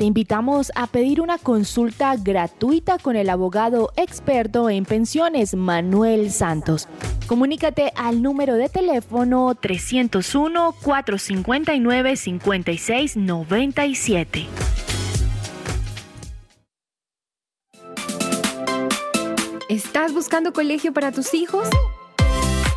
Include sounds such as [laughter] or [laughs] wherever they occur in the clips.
Te invitamos a pedir una consulta gratuita con el abogado experto en pensiones Manuel Santos. Comunícate al número de teléfono 301-459-5697. ¿Estás buscando colegio para tus hijos?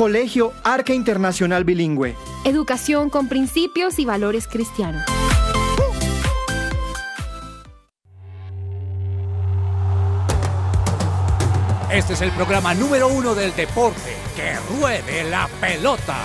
Colegio Arca Internacional Bilingüe. Educación con principios y valores cristianos. Este es el programa número uno del deporte. ¡Que ruede la pelota!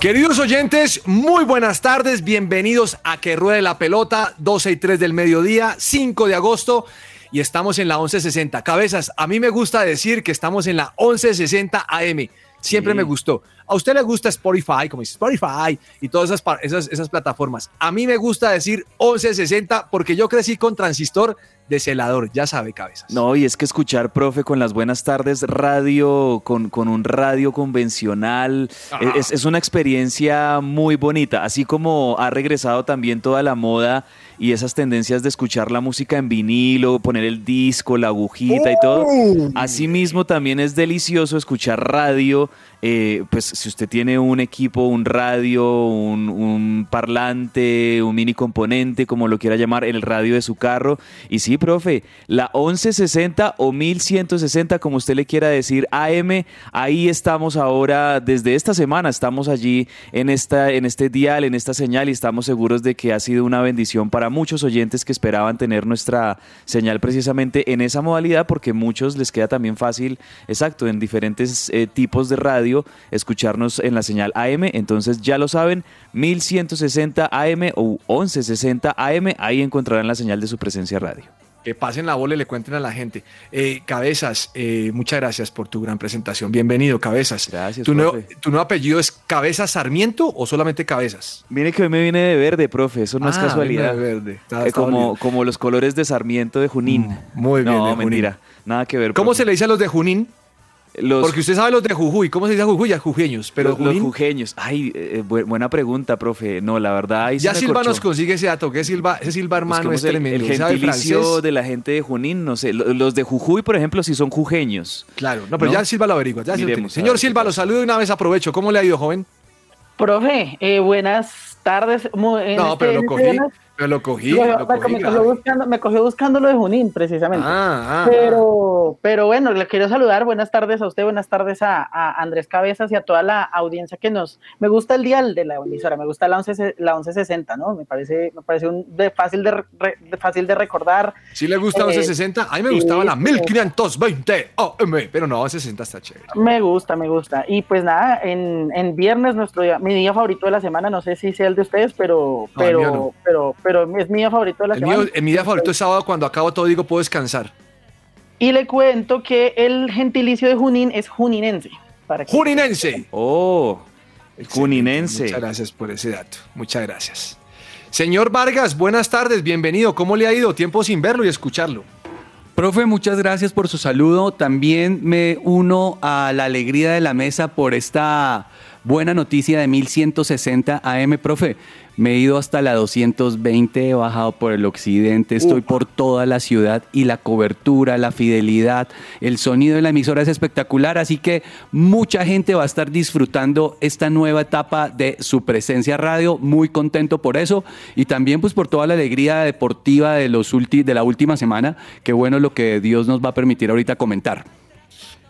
Queridos oyentes, muy buenas tardes, bienvenidos a Que Ruede la Pelota, 12 y 3 del mediodía, 5 de agosto, y estamos en la 1160. Cabezas, a mí me gusta decir que estamos en la 1160 AM, siempre me gustó. A usted le gusta Spotify, como dice Spotify y todas esas, esas, esas plataformas. A mí me gusta decir 1160 porque yo crecí con transistor de celador, ya sabe, cabezas. No, y es que escuchar, profe, con las buenas tardes radio, con, con un radio convencional, Ajá. es, es una experiencia muy bonita, así como ha regresado también toda la moda y esas tendencias de escuchar la música en vinilo, poner el disco, la agujita y todo. Asimismo, también es delicioso escuchar radio. Eh, pues si usted tiene un equipo, un radio, un, parlante, un mini componente, como lo quiera llamar, el radio de su carro. Y sí, profe, la 1160 o 1160, como usted le quiera decir, AM, ahí estamos ahora, desde esta semana estamos allí en, esta, en este dial, en esta señal y estamos seguros de que ha sido una bendición para muchos oyentes que esperaban tener nuestra señal precisamente en esa modalidad porque muchos les queda también fácil, exacto, en diferentes eh, tipos de radio escucharnos en la señal AM, entonces ya lo saben, 1160 AM o 1160 AM, ahí encontrarán la señal de su presencia radio. que pasen la bola y le cuenten a la gente. Eh, Cabezas, eh, muchas gracias por tu gran presentación. Bienvenido, Cabezas. Gracias, ¿Tu nuevo. ¿Tu nuevo apellido es Cabezas Sarmiento o solamente Cabezas? Mire que hoy me viene de verde, profe, eso no es Ah, casualidad. viene de verde. Está- Eh, está como, como los colores de Sarmiento de Junín. Muy bien, No, Junín. mentira, nada que ver. ¿Cómo profe. se le dice a los de Junín? Los, Porque usted sabe los de Jujuy. ¿Cómo se dice Jujuy? A jujeños. Pero los, los jujeños. Ay, eh, bu- buena pregunta, profe. No, la verdad, ahí ya Silva corchó. nos consigue ese dato. ¿Qué Silva? Ese Silva hermano Busquemos es el, tremendo. ¿Sabe gentilicio de la gente de Junín, no sé. Lo- Los de Jujuy, por ejemplo, sí son jujeños. Claro, no, pero ¿No? ya Silva lo averigua. Ya se lo Miremos, Señor Silva, lo saludo y una vez aprovecho. ¿Cómo le ha ido, joven? Profe, eh, buenas tardes. No, este- pero lo este cogí. Pero lo cogí. Lo me, cogí me grave. cogió buscando, me cogió buscando lo de Junín, precisamente. Ah, ah, pero, pero bueno, le quiero saludar. Buenas tardes a usted, buenas tardes a, a Andrés Cabezas y a toda la audiencia que nos. Me gusta el dial de la emisora, me gusta la 11, la 1160, ¿no? Me parece, me parece un de fácil de, re- de fácil de recordar. ¿Sí le gusta Eh, 1160? A mí me sí, gustaba la sí. 1520 AM, pero no, 1160 está chévere. Me gusta, me gusta. Y pues nada, en, en viernes, nuestro día, mi día favorito de la semana, no sé si sea el de ustedes, pero, No, el pero, mío no. pero, pero es mi día favorito de la El semana. mío, en mi día favorito es sábado cuando acabo todo digo puedo descansar. Y le cuento que el gentilicio de Junín es juninense. Para que- Juninense. Oh, Juninense. Muchas gracias por ese dato. Muchas gracias. Señor Vargas, buenas tardes, bienvenido. ¿Cómo le ha ido? Tiempo sin verlo y escucharlo. Profe, muchas gracias por su saludo. También me uno a la alegría de la mesa por esta buena noticia de 1160 AM, profe. Me he ido hasta la 220, he bajado por el occidente, estoy por toda la ciudad y la cobertura, la fidelidad, el sonido de la emisora es espectacular, así que mucha gente va a estar disfrutando esta nueva etapa de su presencia radio, muy contento por eso y también pues por toda la alegría deportiva de, los de la última semana, qué bueno lo que Dios nos va a permitir ahorita comentar.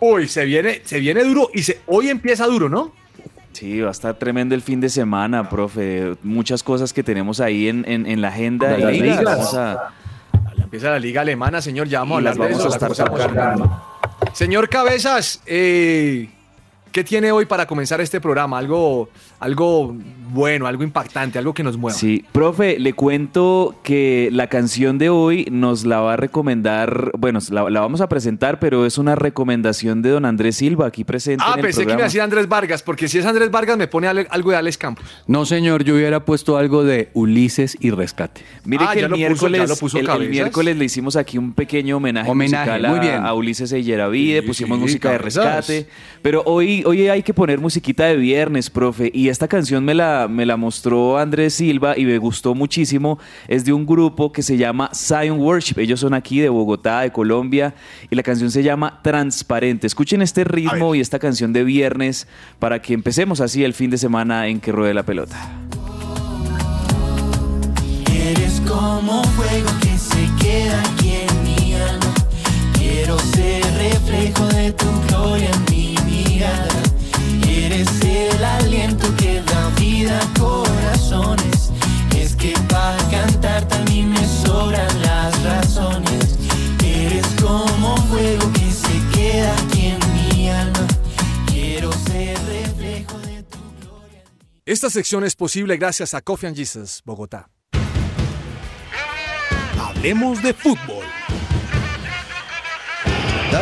Uy, se viene, se viene duro y se, hoy empieza duro, ¿no? Sí, va a estar tremendo el fin de semana, profe. Muchas cosas que tenemos ahí en, en, la agenda. De y vamos a... Empieza la liga alemana, señor. Ya vamos a hablar de eso. Vamos a estar Señor Cabezas, eh, ¿Qué tiene hoy para comenzar este programa? Algo, algo bueno, algo impactante, algo que nos mueva. Sí, profe, le cuento que la canción de hoy nos la va a recomendar, bueno, la, vamos a presentar, pero es una recomendación de don Andrés Silva aquí presente. Ah, pensé que me hacía Andrés Vargas, porque si es Andrés Vargas me pone algo de Alex Campos. No, señor, yo hubiera puesto algo de Ulises y Rescate. Mire ah, que el miércoles, el, miércoles le hicimos aquí un pequeño homenaje, musical a, muy bien. a Ulises Eyeravide, pusimos música de rescate, pero hoy hoy, hay que poner musiquita de viernes, profe. Y esta canción me la, me la mostró Andrés Silva y me gustó muchísimo. Es de un grupo que se llama Zion Worship. Ellos son aquí de Bogotá, de Colombia. Y la canción se llama Transparente. Escuchen este ritmo y esta canción de viernes para que empecemos así el fin de semana en que ruede la pelota. Eres como fuego que se queda aquí en mi alma. Quiero ser reflejo de tu gloria en mí Eres el aliento que da vida a corazones. Es que para cantar también me sobran las razones. Eres como fuego que se queda aquí en mi alma. Quiero ser reflejo de tu gloria. Esta sección es posible gracias a Coffee and Jesus, Bogotá. Hablemos de fútbol.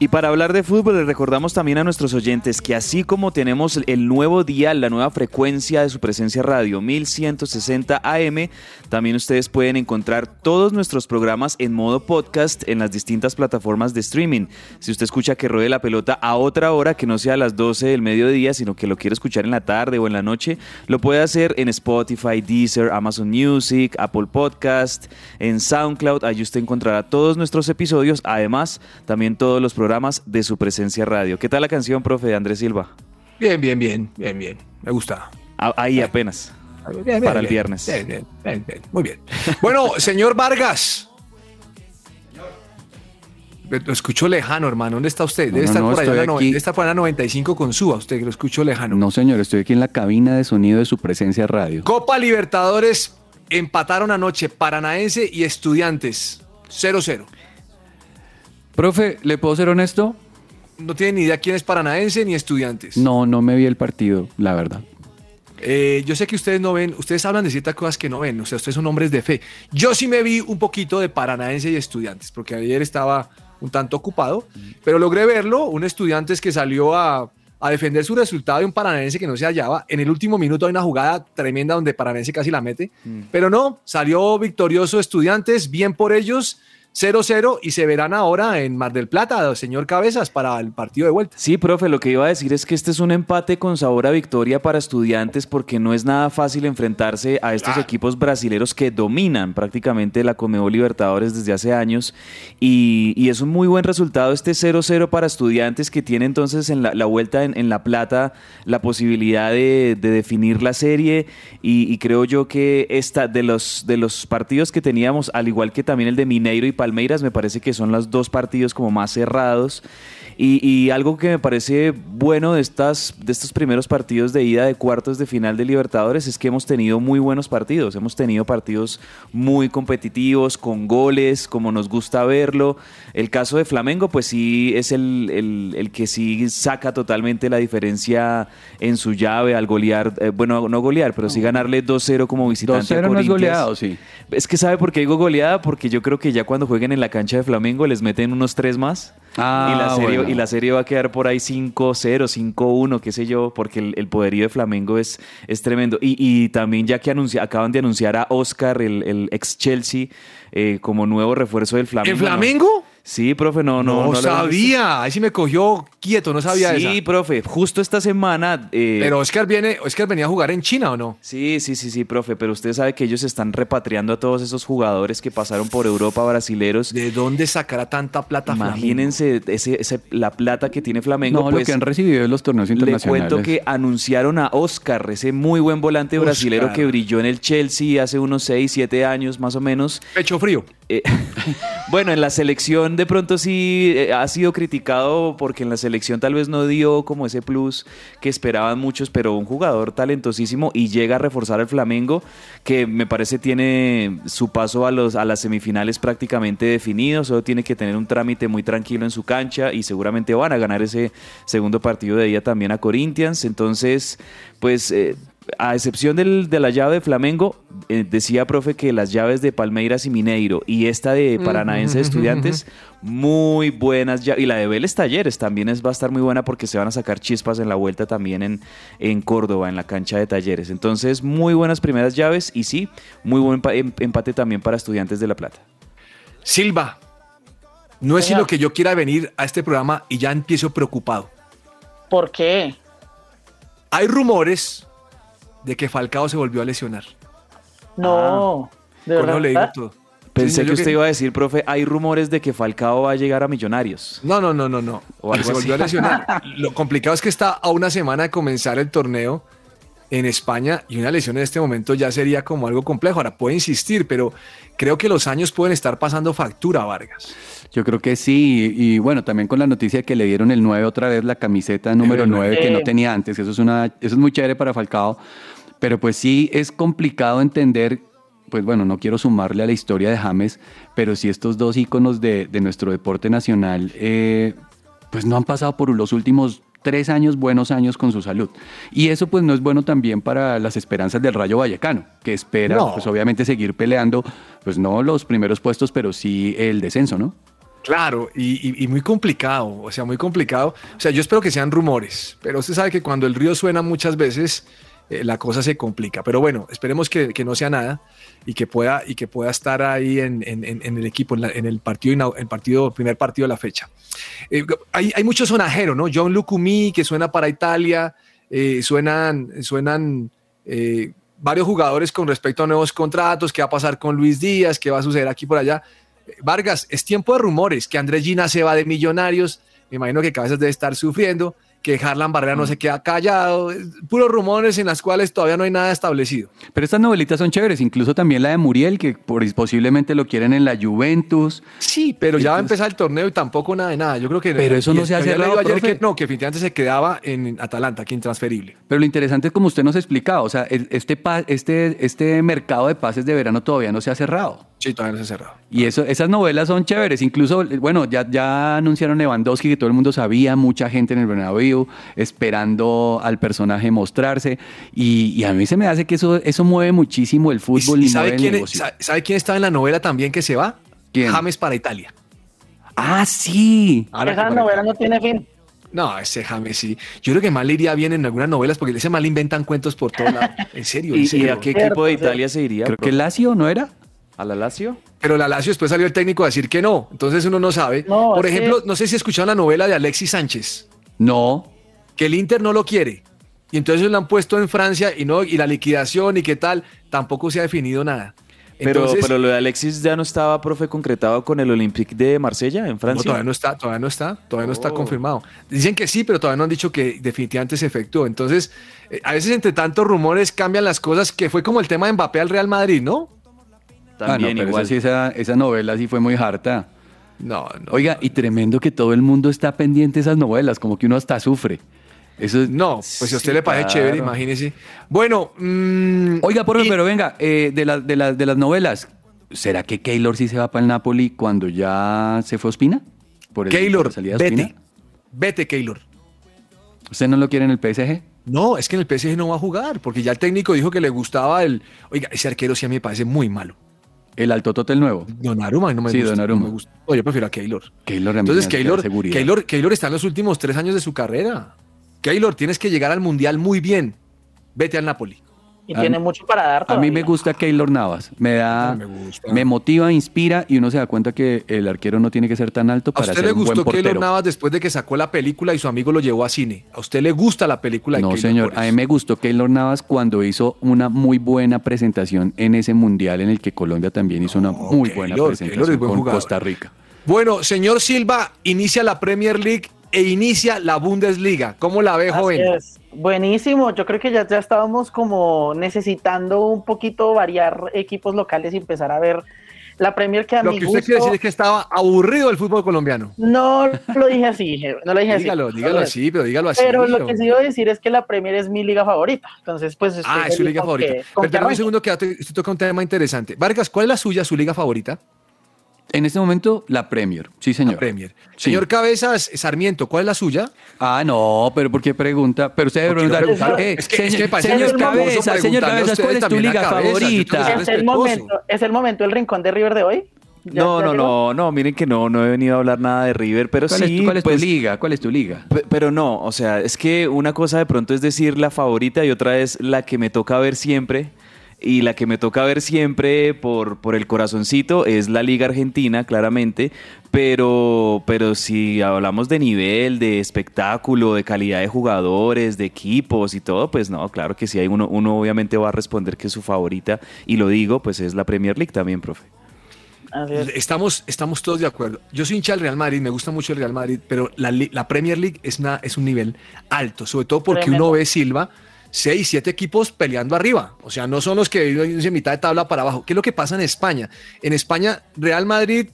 Y para hablar de fútbol, les recordamos también a nuestros oyentes que así como tenemos el nuevo dial, la nueva frecuencia de su presencia radio 1160 AM, también ustedes pueden encontrar todos nuestros programas en modo podcast en las distintas plataformas de streaming. Si usted escucha que ruede la pelota a otra hora que no sea a las 12 del mediodía, sino que lo quiere escuchar en la tarde o en la noche, lo puede hacer en Spotify, Deezer, Amazon Music, Apple Podcast, en SoundCloud. Allí usted encontrará todos nuestros episodios, además también todos los programas de su presencia radio. ¿Qué tal la canción, profe, de Andrés Silva? Bien, bien, bien, bien, bien. Me gusta. Ah, ahí apenas. para el viernes. Bien, bien, bien, Muy bien. Bueno, [laughs] señor Vargas. Lo escucho lejano, hermano. ¿Dónde está usted? Debe estar por allá. Aquí. Está por allá 95 con Suba. Usted lo escucho lejano. No, señor. Estoy aquí en la cabina de sonido de su presencia radio. Copa Libertadores empataron anoche Paranaense y Estudiantes. 0-0. Profe, ¿le puedo ser honesto? No tiene ni idea quién es paranaense ni estudiantes. No, no me vi el partido, la verdad. Eh, yo sé que ustedes no ven, ustedes hablan de ciertas cosas que no ven, o sea, ustedes son hombres de fe. Yo sí me vi un poquito de paranaense y estudiantes, porque ayer estaba un tanto ocupado, pero logré verlo, un estudiante que salió a, a, defender su resultado de un paranaense que no se hallaba. En el último minuto hay una jugada tremenda donde paranaense casi la mete, mm. pero no, salió victorioso estudiantes, bien por ellos 0-0 y se verán ahora en Mar del Plata, señor Cabezas, para el partido de vuelta. Sí, profe, lo que iba a decir es que este es un empate con sabor a victoria para estudiantes porque no es nada fácil enfrentarse a estos equipos brasileños que dominan prácticamente la Comebol Libertadores desde hace años y, es un muy buen resultado este 0-0 para estudiantes que tiene entonces en la, vuelta en, La Plata la posibilidad de, definir la serie y, creo yo que esta de los, de los partidos que teníamos, al igual que también el de Mineiro y Palmeiras, me parece que son los dos partidos como más cerrados. Y, y algo que me parece bueno de, estas, de estos primeros partidos de ida de cuartos de final de Libertadores es que hemos tenido muy buenos partidos. Hemos tenido partidos muy competitivos, con goles, como nos gusta verlo. El caso de Flamengo, pues sí, es el, el- el que sí saca totalmente la diferencia en su llave al golear, eh, bueno, no golear, pero sí ganarle 2-0 como visitante. a 2-0 no es goleado, sí. Es que sabe por qué digo goleada, porque yo creo que ya cuando jueguen en la cancha de Flamengo les meten unos tres más. Ah, y, la serie, bueno. Y la serie va a quedar por ahí 5-0, 5-1, qué sé yo, porque el, el poderío de Flamengo es, es tremendo. Y, y también ya que anuncia- acaban de anunciar a Oscar, el, el ex Chelsea, eh, como nuevo refuerzo del Flamengo. ¿En ¿no? Flamengo? Sí, profe, no, no. No, sabía. Ahí sí me cogió quieto, no sabía Sí, esa. profe, justo esta semana. eh, Pero Oscar viene, Oscar venía a jugar en China o no? Sí, sí, sí, sí, profe, pero usted sabe que ellos están repatriando a todos esos jugadores que pasaron por Europa brasileros. ¿De dónde sacará tanta plata Flamengo? Imagínense ese, ese- la plata que tiene Flamengo. No, lo pues, que han recibido de los torneos le internacionales. cuento que anunciaron a Oscar, ese muy buen volante Oscar. brasilero que brilló en el Chelsea hace unos 6, 7 años más o menos. Pecho frío. Eh, [laughs] bueno, en la selección de pronto sí eh, ha sido criticado porque en la selección tal vez no dio como ese plus que esperaban muchos, pero un jugador talentosísimo y llega a reforzar al Flamengo, que me parece tiene su paso a, los, a las semifinales prácticamente definido, solo tiene que tener un trámite muy tranquilo en su cancha y seguramente van a ganar ese segundo partido de día también a Corinthians. Entonces, pues... eh, a excepción del- de la llave de Flamengo, eh, decía profe que las llaves de Palmeiras y Mineiro y esta de Paranaense de Estudiantes, [laughs] muy buenas llaves. Y la de Vélez Talleres también es, va a estar muy buena porque se van a sacar chispas en la vuelta también en, en Córdoba, en la cancha de Talleres. Entonces, muy buenas primeras llaves y sí, muy buen em- empate también para Estudiantes de La Plata. Silva, no es sino que yo quiera venir a este programa y ya empiezo preocupado. ¿Por qué? Hay rumores de que Falcao se volvió a lesionar. No. ¿De Con eso verdad? le digo todo. Pensé que usted que- iba a decir, profe, hay rumores de que Falcao va a llegar a Millonarios. No, no, no, no, no. O algo se volvió así. a lesionar. Lo complicado es que está a una semana de comenzar el torneo en España y una lesión en este momento ya sería como algo complejo. Ahora puede insistir, pero creo que los años pueden estar pasando factura, Vargas. Yo creo que sí, y, y bueno, también con la noticia que le dieron el 9 otra vez, la camiseta número verdad. 9 que no tenía antes, eso es, una, eso es muy chévere para Falcao, pero pues sí es complicado entender, pues bueno, no quiero sumarle a la historia de James, pero sí estos dos íconos de, de nuestro deporte nacional, eh, pues no han pasado por los últimos tres años, buenos años con su salud. Y eso pues no es bueno también para las esperanzas del Rayo Vallecano, que espera No. pues obviamente seguir peleando, pues no los primeros puestos, pero sí el descenso, ¿no? Claro, y, y- y muy complicado, o sea, muy complicado. O sea, yo espero que sean rumores, pero usted sabe que cuando el río suena muchas veces, eh, la cosa se complica. Pero bueno, esperemos que, que no sea nada y que pueda, y que pueda estar ahí en, en- en- el equipo, en, el partido, el partido, primer partido de la fecha. Eh, hay, hay mucho sonajero, ¿no? John Lucumí, que suena para Italia, eh, suenan, suenan eh, varios jugadores con respecto a nuevos contratos, qué va a pasar con Luis Díaz, qué va a suceder aquí por allá. Vargas, es tiempo de rumores, que Andrés Gina se va de Millonarios, me imagino que Cabezas debe estar sufriendo, que Harlan Barrera no se queda callado, puros rumores en las cuales todavía no hay nada establecido. Pero estas novelitas son chéveres, incluso también la de Muriel, que por- posiblemente lo quieren en la Juventus. Sí, pero ya va a empezar el torneo y tampoco nada de nada. Yo creo que Pero eso no se ha cerrado, ayer profe. que no, que definitivamente se quedaba en Atalanta, que intransferible. Pero lo interesante es como usted nos explicaba, o sea, este, este, este mercado de pases de verano todavía no se ha cerrado. Sí, todavía no se ha cerrado. Y eso, esas novelas son chéveres. Incluso, bueno, ya, ya anunciaron Lewandowski, que todo el mundo sabía, mucha gente en el Bernabéu esperando al personaje mostrarse. Y, y a mí se me hace que eso, eso mueve muchísimo el fútbol ¿Y, y, y sabe, mueve el quién, negocio. sa- sabe quién estaba en la novela también que se va? ¿Quién? James para Italia. Ah, sí. Ahora Esa novela no tiene fin. No, ese James sí. Yo creo que mal le iría bien en algunas novelas porque ese mal inventan cuentos por todos lados. En serio, en [laughs] ¿Y, a qué Cierto, equipo de. Italia se iría? Creo que? Lazio, ¿no era? ¿A la Lazio? Pero la Lazio después salió el técnico a decir que no. Entonces uno no sabe. No, por que- ejemplo, no sé si escucharon la novela de Alexis Sánchez, No. que el Inter no lo quiere. Y entonces lo han puesto en Francia y no y la liquidación y qué tal, tampoco se ha definido nada. Pero, Entonces, pero lo de Alexis ya no estaba, profe, concretado con el Olympique de Marsella, en no, Francia. todavía no está, todavía no está, todavía no está confirmado. Dicen que sí, pero todavía no han dicho que definitivamente se efectuó. Entonces, eh, a veces entre tantos rumores cambian las cosas, que fue como el tema de Mbappé al Real Madrid, ¿no? También Ah, no, pero igual. esa, sí, esa, esa novela sí fue muy harta. No, no. Oiga, y tremendo que todo el mundo está pendiente de esas novelas, como que uno hasta sufre. Eso es- No, pues si a usted Sí, le parece claro. chévere, imagínese. Bueno, mm, Oiga, por y- pero venga, eh, de, la- de, las- de las novelas, ¿será que Keylor sí se va para el Napoli cuando ya se fue a Ospina? Por Keylor, vete. Ospina? Vete, Keylor. ¿Usted no lo quiere en el PSG? No, es que en el PSG no va a jugar, porque ya el técnico dijo que le gustaba el. Oiga, ese arquero sí a mí me parece muy malo. El Alto el nuevo. Donnarumma no me Sí, gusta. Donnarumma. no me gusta. Yo prefiero a Keylor. Keylor a mí Entonces, Keylor, seguridad. Keylor, Keylor está en los últimos tres años de su carrera. Keylor, tienes que llegar al Mundial muy bien. Vete al Napoli. Y A tiene mí- mucho para dar A mí me todavía. gusta Keylor Navas. Me da, A me gusta. me motiva, inspira y uno se da cuenta que el arquero no tiene que ser tan alto ¿A para usted ser le un buen gustó Keylor portero. Navas después de que sacó la película y su amigo lo llevó a cine? ¿A usted le gusta la película de No, Keylor señor, a mí me gustó Keylor Navas cuando hizo una muy buena presentación en ese mundial en el que Colombia también hizo una muy buena presentación buen con jugador. Costa Rica. Bueno, señor Silva, inicia la Premier League e inicia la Bundesliga. ¿Cómo la ve, Así joven? es. Buenísimo, yo creo que ya, ya estábamos como necesitando un poquito variar equipos locales y empezar a ver la Premier que a Lo mi que usted gusto- quiere decir es que estaba aburrido el fútbol colombiano. No lo dije así, no lo dije así. Dígalo, dígalo lo así, pero dígalo así. Pero lo que sí iba a decir es que la Premier es mi liga favorita. Entonces, pues. Ah, es su liga favorita. que- con que Perdón un segundo que usted toca un tema interesante. Vargas, ¿cuál es la suya, su liga favorita? En este momento, la Premier. Sí, señor. La Premier. Sí. Señor Cabezas Sarmiento, ¿cuál es la suya? Ah, no, pero ¿por qué pregunta? Pero usted debe preguntar, eh, Es que- señor, es que señor respetuoso Cabeza, señor Cabezas, ¿cuál es tu liga Cabezas? Favorita? Es el momento, es el momento el rincón de River de hoy. ¿Ya- No, ya no, no, no, miren que no, no he venido a hablar nada de River, pero ¿Cuál, sí, es, tu- cuál es pues, tu liga? ¿Cuál es tu liga? pe- Pero no, o sea, es que una cosa de pronto es decir la favorita y otra es la que me toca ver siempre. Y la que me toca ver siempre por, por el corazoncito es la Liga Argentina, claramente. Pero, pero si hablamos de nivel, de espectáculo, de calidad de jugadores, de equipos y todo, pues no, claro que sí, hay uno, uno obviamente va a responder que es su favorita. Y lo digo, pues es la Premier League también, profe. Es. Estamos, estamos todos de acuerdo. Yo soy hincha del Real Madrid, me gusta mucho el Real Madrid, pero la, la Premier League es, una, es un nivel alto, sobre todo porque Tremendo. uno ve Silva, seis, siete equipos peleando arriba. O sea, no son los que viven en mitad de tabla para abajo. ¿Qué es lo que pasa en España? En España, Real Madrid,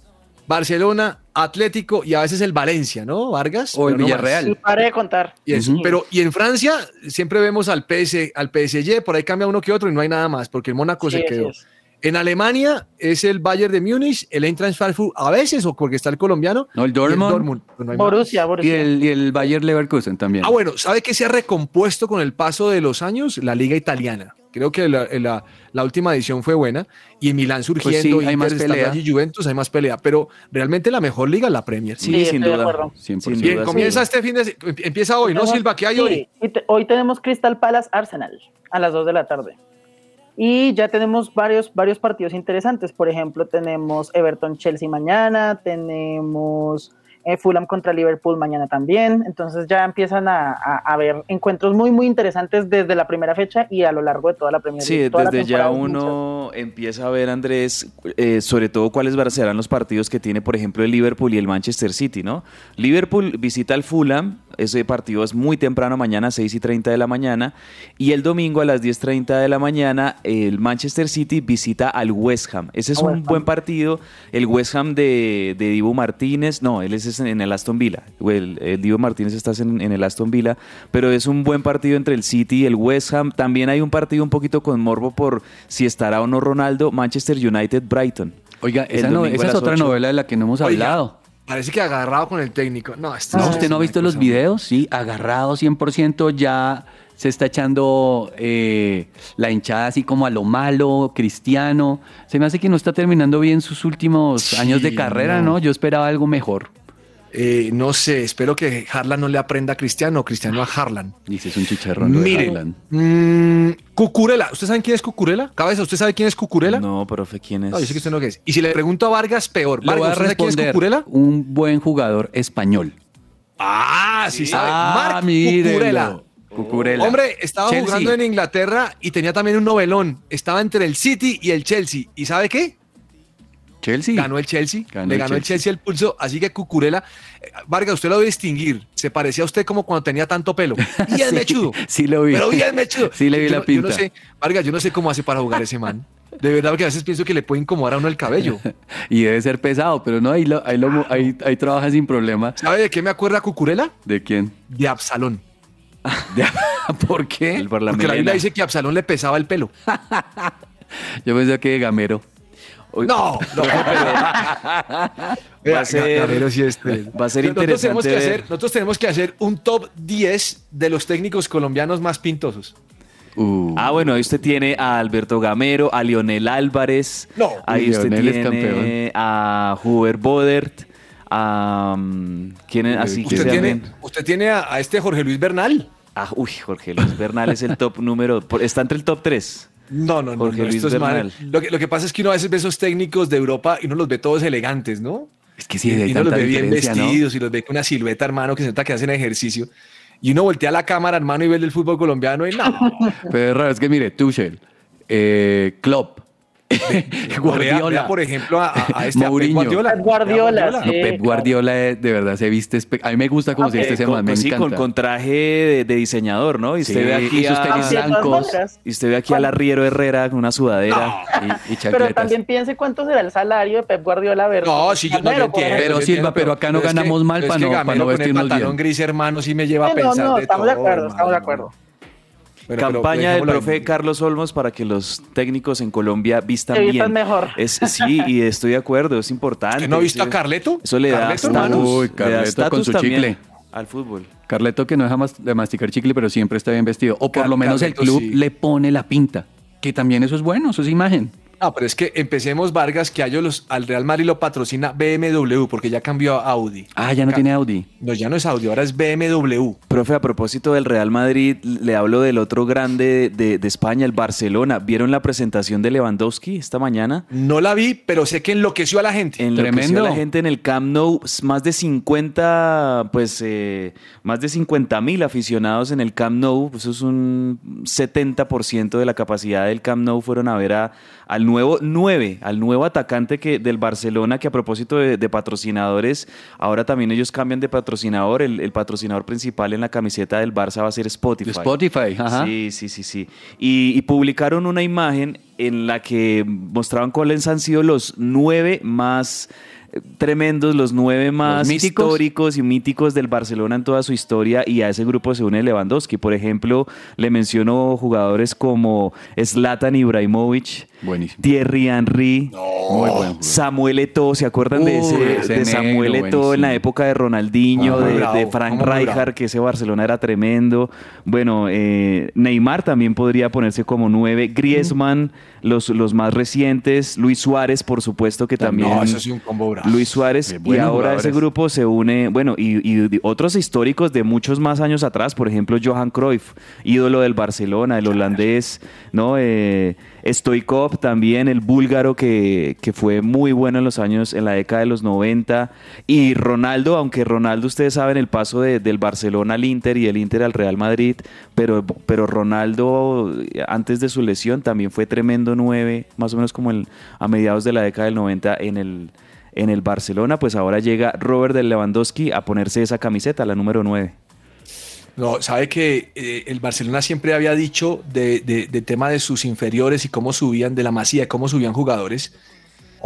Barcelona, Atlético y a veces el Valencia, ¿no? Vargas. O el no. Villarreal. Paré de contar. Y eso. Pero, y en Francia siempre vemos al, PS, al PSG, por ahí cambia uno que otro y no hay nada más, porque el Mónaco Sí, se quedó. es. En Alemania es el Bayern de Múnich, el Eintracht Frankfurt a veces, o porque está el colombiano. No, el y Dortmund. pero no hay más. Borussia, Y Borussia. el, y el Bayer Leverkusen también. Ah, bueno, ¿sabe qué se ha recompuesto con el paso de los años? La liga italiana. Creo que la, la- la última edición fue buena. Y en Milán surgiendo, Pues sí, hay Inter más pelea. allí, Juventus, hay más pelea. Pero realmente la mejor liga es la Premier. Sí, Sí, sin duda. acuerdo. 100%. Sin Bien, duda, comienza sí. este fin de... Empieza hoy, ¿no, Tenemos- Silva? ¿Qué hay sí, hoy? y te- hoy tenemos Crystal Palace Arsenal a las 2 de la tarde. Y ya tenemos varios, varios partidos interesantes. Por ejemplo, tenemos Everton Chelsea mañana, tenemos eh, Fulham contra Liverpool mañana también. Entonces ya empiezan a, a- a haber encuentros muy, muy interesantes desde la primera fecha y a lo largo de toda la Premier Sí. Toda desde ya muchas. uno empieza a ver, Andrés, eh, sobre todo cuáles serán los partidos que tiene, por ejemplo, el Liverpool y el Manchester City, ¿no? Liverpool visita al Fulham, ese partido es muy temprano, mañana 6 y 30 de la mañana, y el domingo a las 10.30 de la mañana el Manchester City visita al West Ham. Ese es A un buen partido, el West Ham de, de Dibu Martínez, no, él es en el Aston Villa, o el, el Dibu Martínez está en, en el Aston Villa, pero es un buen partido entre el City y el West Ham. También hay un partido un poquito con morbo por si estará o no Ronaldo, Manchester United Brighton. Oiga, esa, no- es otra novela de la que no hemos Oiga, hablado. Parece que agarrado con el técnico. No, esto No, es ¿usted no ha una visto los videos? Sí, agarrado 100%, ya se está echando eh, la hinchada así como a lo malo, cristiano. Se me hace que no está terminando bien sus últimos Sí, años de carrera, no. ¿no? Yo esperaba algo mejor. Eh, no sé, espero que Harlan no le aprenda a Cristiano, Cristiano a Harlan. Dice, es un chicharrón. Miren, mm, Cucurela. ¿Ustedes saben quién es Cucurela? Cabeza, ¿usted sabe quién es Cucurela? No, profe, ¿quién es? No, yo sé que usted no es. Y si le pregunto a Vargas, peor. Vargas, ¿usted sabe quién es. Cucurela? Un buen jugador español. Ah, sí sabe. Ah, Marc. Cucurella. Hombre, estaba Chelsea. jugando en Inglaterra y tenía también un novelón. Estaba entre el City y el Chelsea. ¿Y sabe qué? Chelsea. Ganó el Chelsea. Ganó le el ganó el Chelsea. Chelsea el pulso. Así que Cucurela. eh, Vargas, usted lo debe distinguir. Se parecía a usted como cuando tenía tanto pelo. [laughs] Bien Sí, mechudo. Sí lo vi. Pero bien mechudo. [laughs] Sí le vi Yo la yo no pinta. sé, Vargas, yo no sé cómo hace para jugar ese man. De verdad, porque a veces pienso que le puede incomodar a uno el cabello. [laughs] y debe ser pesado, pero no, ahí, lo, ahí, lo- ahí- ahí trabaja sin problema. ¿Sabe de qué me acuerda Cucurela? ¿De quién? De Absalón. ¿Por qué? El por la Porque la. Biblia dice que a Absalón le pesaba el pelo. Yo pensé que de Gamero. No, [laughs] no, Va a ser- Gamero sí es tremendo. va a ser nosotros tenemos, que interesante hacer, nosotros tenemos que hacer un top 10 de los técnicos colombianos más pintosos. Uh, Ah, bueno, ahí usted tiene a Alberto Gamero, a Lionel Álvarez. No. Ahí usted Lionel es tiene campeón. a Hubert Bodert. A, mm, ¿Quién es? Así Usted tiene, usted tiene a, a este Jorge Luis Bernal. Ah, uy, Jorge Luis Bernal es el top número. por- Está entre el top 3. No, no, no. Jorge no, Luis esto es mal. Lo que, lo que pasa es que uno a veces ve esos técnicos de Europa y uno los ve todos elegantes, ¿no? es que sí, y hay uno los ve bien ¿no? vestidos y los ve con una silueta, hermano, que se nota que hacen ejercicio. Y uno voltea la cámara, hermano, y ve el del fútbol colombiano y no. [laughs] Pero es raro, es que mire, Tuchel, eh, Klopp, [laughs] Guardiola. vea, por ejemplo, a, a- este a Pep Mourinho. Guardiola. Pep Guardiola, No. Pep Guardiola eh, de verdad se viste. A mí me gusta cómo se viste ese Con- man, me sí, encanta. con, con traje de, de diseñador, ¿no? Y usted Sí, ve aquí y sus a, tenis todas blancos. y usted ve aquí al arriero Herrera con una sudadera. y, y [laughs] Pero también piense cuánto será el salario de Pep Guardiola versus No, sí, yo no lo entiendo. Pero, Silva, pero acá no que- ganamos mal es pa' que no- pa' Gamero no con el vestirnos pantalón bien. gris, hermano, sí me lleva a no, pensar no, de estamos de acuerdo, estamos de acuerdo. Bueno, Campaña del ahí. profe Carlos Olmos para que los técnicos en Colombia vistan bien. vistan mejor. Es, sí, y estoy de acuerdo, es importante. ¿Usted no ha visto a Carleto? Eso le da. Uy, da Carleto con su chicle. Al fútbol. Carleto que no deja más de masticar chicle, pero siempre está bien vestido. O por Car- lo menos el club sí. le pone la pinta. Que también eso es bueno, eso es imagen. Ah, pero es que empecemos, Vargas, que a ellos los, al Real Madrid lo patrocina BMW porque ya cambió a Audi. Ah, ya no tiene Audi. No, ya no es Audi, ahora es BMW. Profe, a propósito del Real Madrid, le hablo del otro grande de, de España, el Barcelona. ¿Vieron la presentación de Lewandowski esta mañana? No la vi, pero sé que enloqueció a la gente. Enloqueció Tremendo. a la gente en el Camp Nou, más de 50, pues, eh, más de 50 mil aficionados en el Camp Nou, eso es un 70% de la capacidad del Camp Nou fueron a ver a- al nuevo 9, al nuevo atacante que, del Barcelona, que a propósito de, de patrocinadores, ahora también ellos cambian de patrocinador, el, el patrocinador principal en la camiseta del Barça va a ser Spotify. Spotify, ajá. Sí, sí, sí, sí. Y, y publicaron una imagen en la que mostraban cuáles han sido los nueve más eh, tremendos, los nueve más míticos. históricos y míticos del Barcelona en toda su historia y a ese grupo se une Lewandowski. Por ejemplo, le menciono jugadores como Zlatan Ibrahimovic, Buenísimo. Thierry Henry, Muy bueno. Samuel Eto'o, ¿se acuerdan de ese, ese de Samuel negro, Eto'o en la época de Ronaldinho, Ah, de, bravo, de Frank. Rijkaard, que ese Barcelona era tremendo. Bueno, eh, Neymar también podría ponerse como nueve. Griezmann, los, los más recientes. Luis Suárez, por supuesto, que también. No, eso sí un combo bravo. Luis Suárez. Qué Y ahora ese grupo se une, bueno, y, y otros históricos de muchos más años atrás, por ejemplo, Johan Cruyff, ídolo del Barcelona, el holandés, ¿no? Eh, Stoikov también, el búlgaro que, que fue muy bueno en los años, en la década de los 90. Y Ronaldo, aunque Ronaldo, ustedes saben el paso de- del Barcelona al Inter y el Inter al Real Madrid, pero, pero Ronaldo, antes de su lesión, también fue tremendo 9, más o menos como el, a mediados de la década del 90 en el, en el Barcelona. Pues ahora llega Robert del Lewandowski a ponerse esa camiseta, la número 9. No, sabe que eh, el Barcelona siempre había dicho de, de- de tema de sus inferiores y cómo subían, de la masía, cómo subían jugadores.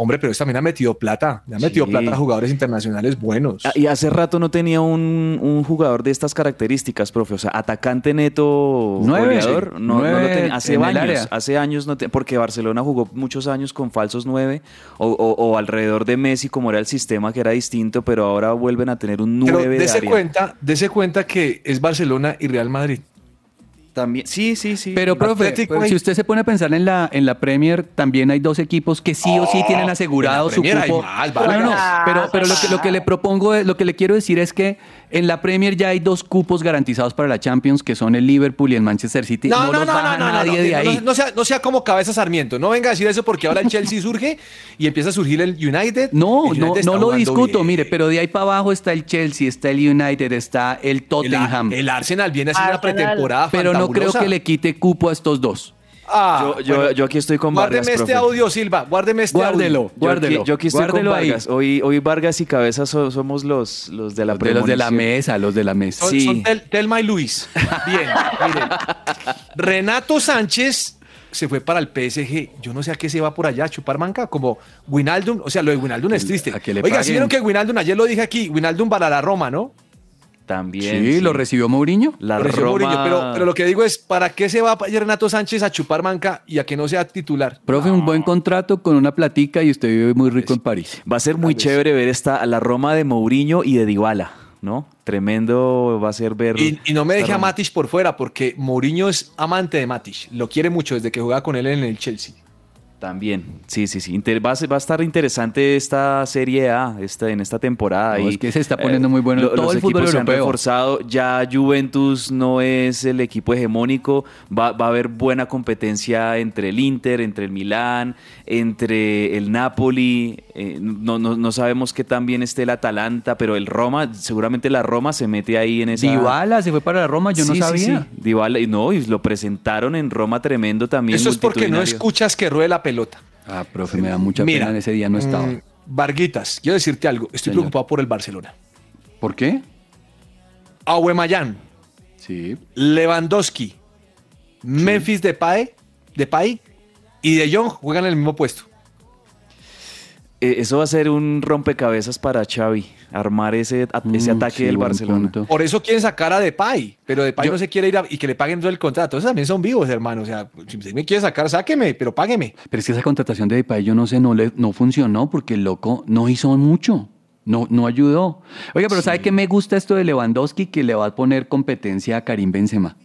Hombre, pero también ha metido plata, le ha metido Sí. plata a jugadores internacionales buenos. Ah, Y hace rato no tenía un, un jugador de estas características, profe. O sea, atacante neto, Nueve, goleador. sí. No, no lo tenía. Hace años, hace años no te- porque Barcelona jugó muchos años con falsos nueve o, o- o alrededor de Messi, como era el sistema que era distinto, pero ahora vuelven a tener un Pero nueve de dese cuenta, dese cuenta que es Barcelona y Real Madrid. También, sí, sí, sí. Pero, profe, Atlético pero hay- si usted se pone a pensar en la, en la Premier, también hay dos equipos que sí o sí tienen asegurado su cupo. más, no, no, no, Vargas. pero, pero lo, que, lo que le propongo, es- lo que le quiero decir es que en la Premier ya hay dos cupos garantizados para la Champions, que son el Liverpool y el Manchester City. No, no, los no, no, no, nadie no, de ahí. no, no sea, no sea como cabeza Sarmiento. No venga a decir eso porque ahora el Chelsea [laughs] surge y empieza a surgir el United. No, El no, United no lo discuto, bien. mire, pero de ahí para abajo está el Chelsea, está el United, está el Tottenham. el Arsenal viene haciendo una pretemporada pero no creo que le quite cupo a estos dos. Ah, Yo, yo- bueno, yo aquí estoy con Vargas, Guárdeme este profe. audio, Silva. Guárdeme este Guárdelo, audio. Yo aquí, guárdelo. yo aquí estoy guárdelo con ahí. Vargas. Hoy, hoy Vargas y Cabeza so- somos los, los de la de los de la mesa, los de la mesa. Son, Sí. son Tel- Telma y Luis. Bien, [laughs] miren. Renato Sánchez se fue para el PSG. Yo no sé a qué se va por allá, a chupar manca, como Winaldum. O sea, lo de Winaldum es triste. a que le Oiga, si vieron que Winaldum, ayer lo dije aquí, Winaldum para la Roma, ¿no? También. Sí, lo recibió Mourinho. La Lo recibió Roma. Mourinho, pero, pero lo que digo es, ¿para qué se va ayer Renato Sánchez a chupar manca y a que no sea titular? Profe, un buen contrato con una platica y usted vive muy rico en París. Va a ser muy chévere ver esta la Roma de Mourinho y de Dybala, ¿no? Tremendo va a ser ver. Y, y no me deje a. Matic por fuera, porque Mourinho es amante de Matic. Lo quiere mucho desde que jugaba con él en el Chelsea. También, sí, sí, sí. Inter- va, a ser- va a estar interesante esta Serie A esta, en esta temporada. No, y, es que se está poniendo muy bueno lo- todo los el fútbol equipos se han europeo. reforzado. Ya Juventus no es el equipo hegemónico. Va, va a haber buena competencia entre el Inter, entre el Milán, entre el Napoli. Eh, no, no, no sabemos qué tan bien esté el Atalanta, pero el Roma, seguramente la Roma se mete ahí en esa... Dybala se fue para la Roma, yo no Sí, sí, sabía. sí. Dybala, y no, y lo presentaron en Roma tremendo también. Eso es porque no escuchas que ruede la pelota. Ah, profe, me da mucha Mira, pena, ese día no estaba. mm, Varguitas, quiero decirte algo. Estoy Señor. preocupado por el Barcelona. ¿Por qué? Aubameyang, Sí. Lewandowski, Memphis Depay, Depay y De Jong juegan en el mismo puesto. Eh, Eso va a ser un rompecabezas para Xavi, armar ese, a- ese Mm, ataque sí, del Barcelona. punto. Por eso quieren sacar a Depay, pero Depay Yo- no se quiere ir a- y que le paguen todo el contrato. Esos también son vivos, hermano. O sea, si usted me quiere sacar, sáqueme, pero págueme. Pero es que esa contratación de Depay, yo no sé, no, le, no funcionó porque el loco no hizo mucho. No, no ayudó. Oiga, pero ¿sabe qué me gusta esto de Lewandowski? Que le va a poner competencia a Karim Benzema.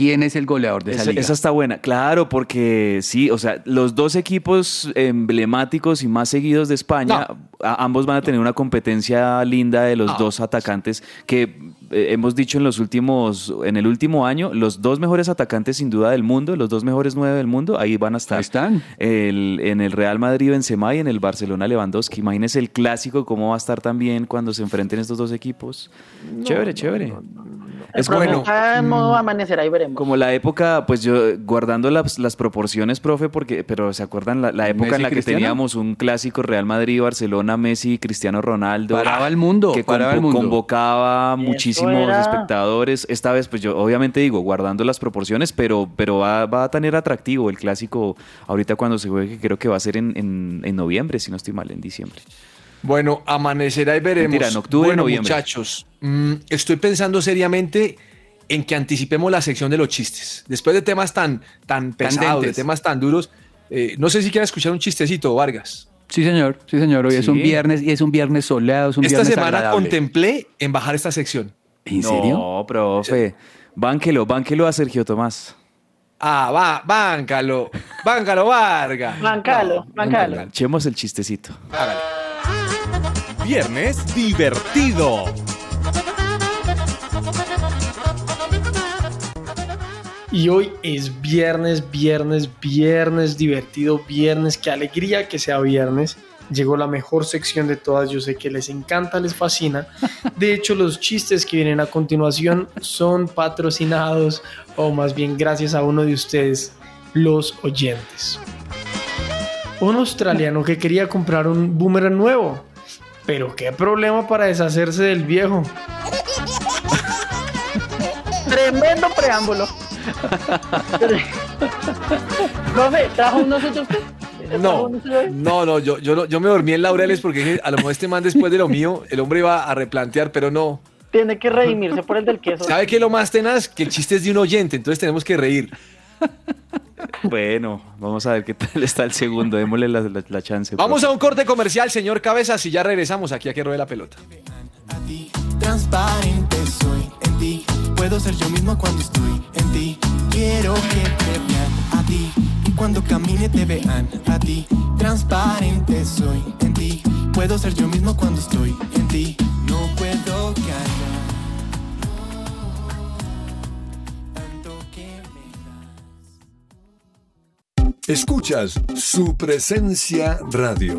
¿Quién es el goleador de esa, Esa, liga? esa está buena, claro, porque sí, o sea, los dos equipos emblemáticos y más seguidos de España, a- ambos van a tener una competencia linda de los No. dos atacantes que eh, hemos dicho en los últimos, en el último año, los dos mejores atacantes sin duda del mundo, los dos mejores nueve del mundo, ahí van a estar. Ahí están. El- en el Real Madrid Benzema y en el Barcelona Lewandowski. Imagínese el clásico, cómo va a estar también cuando se enfrenten estos dos equipos. chévere, chévere. Es profe bueno. está en modo amanecer, ahí veremos. Como la época, pues yo guardando las, las proporciones, profe, porque, pero ¿se acuerdan la, la época Messi, en la que Cristiano. teníamos un clásico Real Madrid, Barcelona, Messi, Cristiano Ronaldo? Paraba el mundo, que paraba el mundo. convocaba Eso muchísimos era. espectadores. Esta vez, pues yo obviamente digo, guardando las proporciones, pero, pero va, va a tener atractivo el clásico ahorita cuando se juegue, que creo que va a ser en, en- en noviembre, si no estoy mal, en diciembre. Bueno, amanecerá y veremos. Mentira, en octubre, bueno, noviembre. muchachos, mm, estoy pensando seriamente en que anticipemos la sección de los chistes. Después de temas tan, tan pesados, de temas tan duros, eh, no sé si quieran escuchar un chistecito, Vargas. Sí, señor, sí, señor. Hoy es un viernes y es un viernes soleado, es un Esta viernes semana agradable. contemplé en bajar esta sección. ¿En serio? No, profe. Bánquelo, bánquelo a Sergio Tomás. Ah, va, báncalo, báncalo, Vargas. Bancalo, bancalo. Echemos el chistecito. Hágale. Viernes divertido. Y hoy es viernes, viernes, viernes divertido, viernes, qué alegría que sea viernes. Llegó la mejor sección de todas, yo sé que les encanta, les fascina. De hecho, los chistes que vienen a continuación son patrocinados, o más bien gracias a uno de ustedes, los oyentes. Un australiano que quería comprar un boomerang nuevo, pero qué problema para deshacerse del viejo. Tremendo preámbulo. [laughs] Profe, ¿trajo un nosotros No, no, no, yo, yo, no- yo me dormí en laureles porque dije, a lo mejor este man después de lo mío, el hombre iba a replantear, pero no. Tiene que redimirse por el del queso. ¿Sabe qué es lo más tenaz? Que el chiste es de un oyente, entonces tenemos que reír. Bueno, vamos a ver qué tal está el segundo. Démosle la, la- la chance. Vamos profe. a un corte comercial, señor Cabezas, y ya regresamos aquí a que ruede la pelota. a ti. Transparente soy en ti. Puedo ser yo mismo cuando estoy en ti. Quiero que te vean a ti. Cuando camine te vean a ti. Transparente soy en ti. Puedo ser yo mismo cuando estoy en ti. No puedo callar. Escuchas su presencia radio.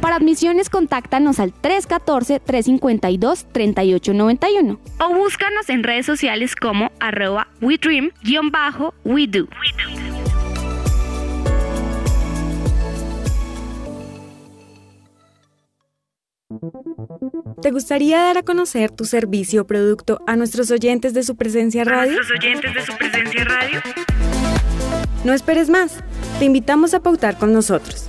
Para admisiones, contáctanos al 314-352-3891 o búscanos en redes sociales como arroba WeDream-WeDo. ¿Te gustaría dar a conocer tu servicio o producto a nuestros oyentes de su presencia radio? nuestros oyentes de su presencia radio? No esperes más. Te invitamos a pautar con nosotros.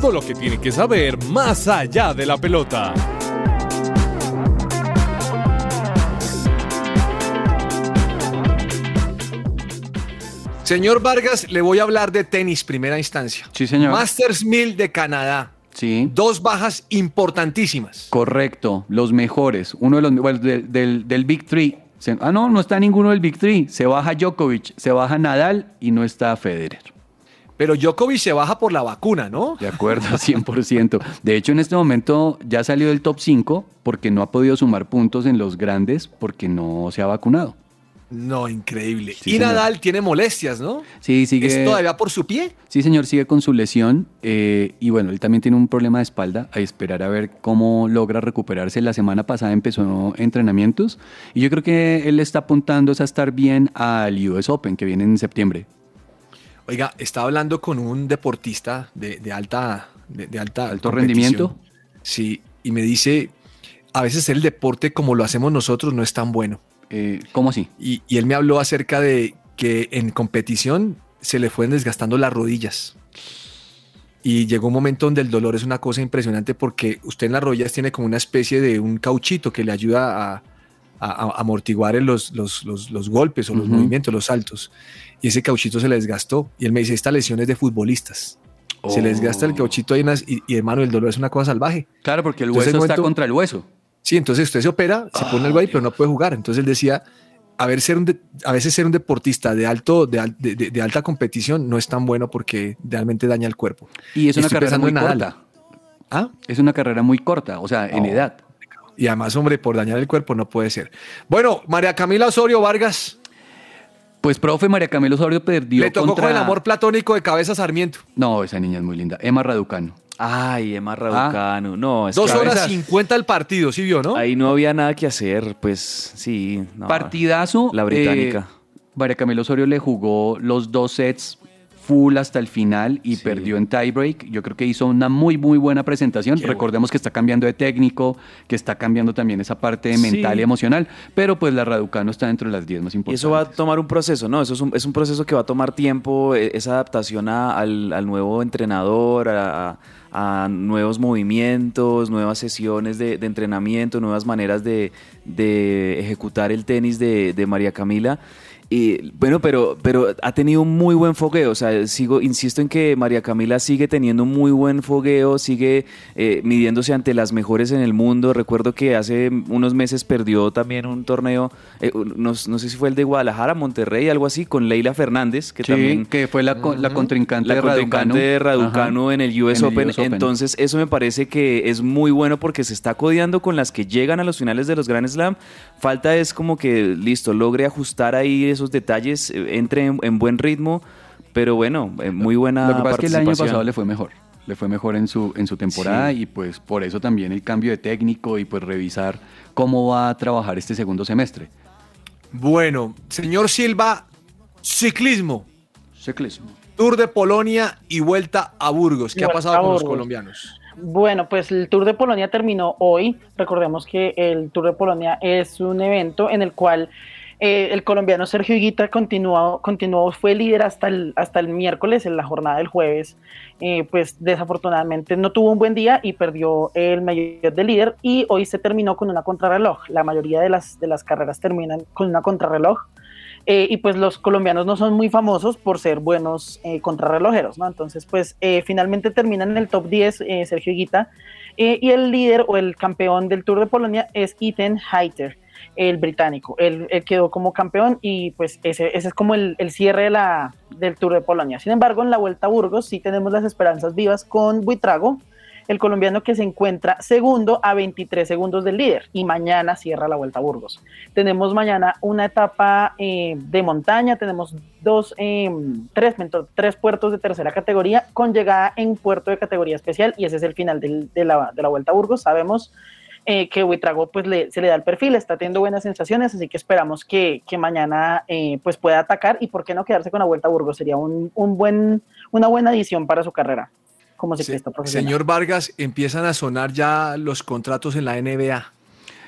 Todo lo que tiene que saber más allá de la pelota. Señor Vargas, le voy a hablar de tenis, primera instancia. Sí, señor. Masters 1000 de Canadá. Sí. Dos bajas importantísimas. Correcto, los mejores. Uno de los bueno, del, del, del Big Three. Se- ah, no, no está ninguno del Big Three. Se baja Djokovic, se baja Nadal y no está Federer. Pero Djokovic se baja por la vacuna, ¿no? De acuerdo, [laughs] 100%. De hecho, en este momento ya salió del top 5 porque no ha podido sumar puntos en los grandes porque no se ha vacunado. No, increíble. Sí, y señor. Nadal tiene molestias, ¿no? Sí, sigue. ¿Es todavía por su pie? Sí, señor, sigue con su lesión. eh, y bueno, él también tiene un problema de espalda. A esperar a ver cómo logra recuperarse. La semana pasada empezó entrenamientos. Y yo creo que él está apuntando a estar bien al US Open, que viene en septiembre. Oiga, estaba hablando con un deportista de, de alta, de, de alta Alto rendimiento. Sí, y me dice, a veces el deporte como lo hacemos nosotros no es tan bueno. Eh, ¿Cómo así? Y, y él me habló acerca de que en competición se le fueron desgastando las rodillas. Y llegó un momento donde el dolor es una cosa impresionante porque usted en las rodillas tiene como una especie de un cauchito que le ayuda a, a- a amortiguar los, los, los- los golpes o los movimientos, los saltos. Y ese cauchito se le desgastó. Y él me dice, esta lesión es de futbolistas. Se le desgasta el cauchito ahí en las- y, y hermano, el dolor es una cosa salvaje. Claro, porque el hueso está momento- contra el hueso. Sí, entonces usted se opera, se pone algo ahí, pero no puede jugar. Entonces él decía, a, ver, ser un de- a veces ser un deportista de, alto, de, de- de- alta competición no es tan bueno porque realmente daña el cuerpo. Y es una Estoy carrera muy en corta. ¿Ah? Es una carrera muy corta, o sea, en edad. Y además, hombre, por dañar el cuerpo no puede ser. Bueno, María Camila Osorio Vargas. Pues, profe, María Camilo Osorio perdió Le tocó contra... con el amor platónico de Cabeza Sarmiento. No, esa niña es muy linda. Emma Raducano. Ay, Emma Raducano. No, es Dos que horas 50 el partido, ¿sí vio, no? Ahí no había nada que hacer, pues sí. no. Partidazo. La británica. eh, María Camilo Osorio le jugó los dos sets full hasta el final y perdió en tiebreak. Yo creo que hizo una muy, muy buena presentación. Recordemos que está cambiando de técnico, que está cambiando también esa parte mental y emocional, pero pues la Raducano está dentro de las 10 más Y importantes. eso va a tomar un proceso, ¿no? Eso es un, es un proceso que va a tomar tiempo, eh, esa adaptación a- al, al nuevo entrenador, a, a nuevos movimientos, nuevas sesiones de, de entrenamiento, nuevas maneras de, de ejecutar el tenis de, de María Camila. Y bueno, pero, pero ha tenido un muy buen fogueo. O sea, sigo, insisto en que María Camila sigue teniendo un muy buen fogueo, sigue eh, midiéndose ante las mejores en el mundo. Recuerdo que hace unos meses perdió también un torneo, eh, no, no sé si fue el de Guadalajara, Monterrey, algo así, con Leila Fernández, que Sí, también que fue la, co- la contrincante la de Raducanu. contrincante de Raducanu Ajá. en el US En el Open. US Open. Entonces, eso me parece que es muy bueno porque se está codeando con las que llegan a los finales de los Grand Slam. Falta es como que, listo, logre ajustar ahí esos detalles, eh, entre en, en buen ritmo, pero bueno, eh, muy buena Lo que pasa es que el año pasado le fue mejor. Le fue mejor en su, en su temporada Sí. y pues por eso también el cambio de técnico y pues revisar cómo va a trabajar este segundo semestre. Bueno, señor Silva, ciclismo. Ciclismo. Tour de Polonia y vuelta a Burgos. ¿Qué Y ha vuelta pasado con los colombianos? Bueno, pues el Tour de Polonia terminó hoy. Recordemos que el Tour de Polonia es un evento en el cual eh, el colombiano Sergio Higuita continuó, fue líder hasta el, hasta el miércoles, en la jornada del jueves. Eh, pues desafortunadamente no tuvo un buen día y perdió el mayor de líder y hoy se terminó con una contrarreloj. La mayoría de las, carreras terminan con una contrarreloj. Eh, y pues los colombianos no son muy famosos por ser buenos contrarrelojeros, ¿no? Entonces, pues finalmente terminan en el top 10 eh, Sergio Higuita y el líder o el campeón del Tour de Polonia es Ethan Hayter, el británico. Él, quedó como campeón y pues ese, ese es como el, cierre de la, del Tour de Polonia. Sin embargo, en la Vuelta a Burgos sí tenemos las esperanzas vivas con Buitrago, el colombiano que se encuentra segundo a 23 segundos del líder y mañana cierra la Vuelta a Burgos. Tenemos mañana una etapa eh, de montaña, tenemos dos, eh, tres, tres puertos de tercera categoría con llegada en puerto de categoría especial y ese es el final del- de, la, de la Vuelta a Burgos. Sabemos eh, que Buitrago pues le, se le da el perfil, está teniendo buenas sensaciones, así que esperamos que, que mañana eh, pues pueda atacar y por qué no quedarse con la Vuelta a Burgos, sería un, un buen, una buena adición para su carrera como ciclista profesional. Señor Vargas, empiezan a sonar ya los contratos en la NBA.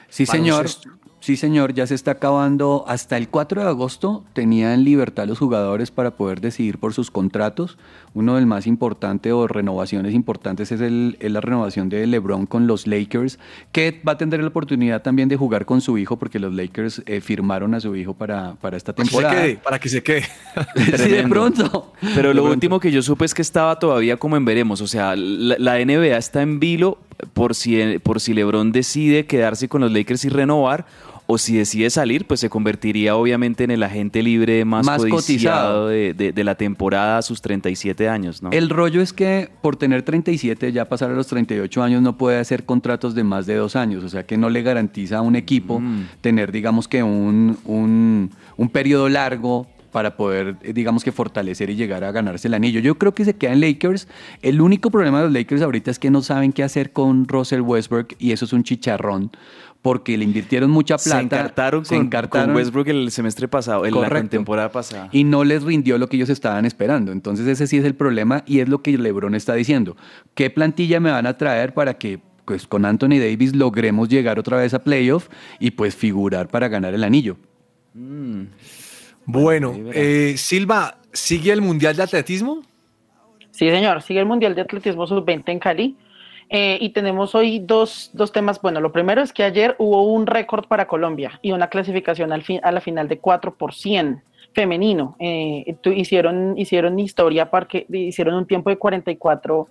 Sí, señor. Baloncesto. Sí, señor, ya se está acabando. Hasta el 4 de agosto tenían libertad los jugadores para poder decidir por sus contratos. Uno del más importante o renovaciones importantes es, el, es la renovación de LeBron con los Lakers, que va a tener la oportunidad también de jugar con su hijo, porque los Lakers eh, firmaron a su hijo para, para esta Para que se temporada. quede, para que se quede. [laughs] Sí, de [laughs] pronto. Pero De lo pronto. último que yo supe es que estaba todavía como en veremos. O sea, la, la NBA está en vilo por si, por si LeBron decide quedarse con los Lakers y renovar. O si decide salir, pues se convertiría obviamente en el agente libre más, cotizado. de, de- de la temporada a sus 37 años, ¿no? El rollo es que por tener 37, ya pasar a los 38 años, no puede hacer contratos de más de dos años. O sea que no le garantiza a un equipo tener, digamos que, un, un, un periodo largo para poder, eh, digamos que, fortalecer y llegar a ganarse el anillo. Yo creo que se queda en Lakers. El único problema de los Lakers ahorita es que no saben qué hacer con Russell Westbrook y eso es un chicharrón porque le invirtieron mucha plata. se encartaron, se con, encartaron. con Westbrook el semestre pasado, en la temporada pasada. Y no les rindió lo que ellos estaban esperando. Entonces ese sí es el problema y es lo que LeBron está diciendo. ¿Qué plantilla me van a traer para que pues, con Anthony Davis logremos llegar otra vez a playoff y pues figurar para ganar el anillo? Bueno, eh, Silva, ¿sigue el Mundial de Atletismo? Sí, señor, sigue el Mundial de Atletismo Sub-20 en Cali. Eh, y tenemos hoy dos, dos temas. Bueno, lo primero es que ayer hubo un récord para Colombia y una clasificación al fin, a la final de 4 por 100 femenino. Eh, tu- hicieron, hicieron historia porque hicieron un tiempo de 44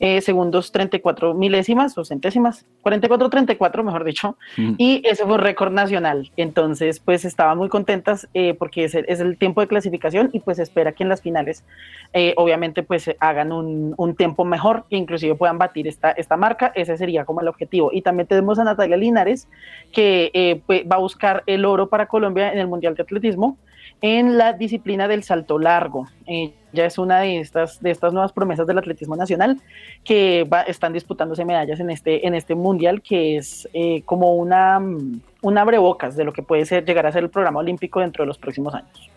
eh, segundos 34 milésimas o centésimas, 44-34 mejor dicho, Mm. y ese fue un récord nacional. Entonces, pues estaban muy contentas eh, porque es el, es el tiempo de clasificación y pues espera que en las finales, eh, obviamente, pues hagan un, un tiempo mejor e inclusive puedan batir esta, esta marca. Ese sería como el objetivo. Y también tenemos a Natalia Linares, que eh, pues, va a buscar el oro para Colombia en el Mundial de Atletismo en la disciplina del salto largo. Eh, ya es una de estas, de estas nuevas promesas del atletismo nacional que va- están disputándose medallas en este, en este mundial, que es eh, como una, mm, un abrebocas de lo que puede ser, llegar a ser el programa olímpico dentro de los próximos años.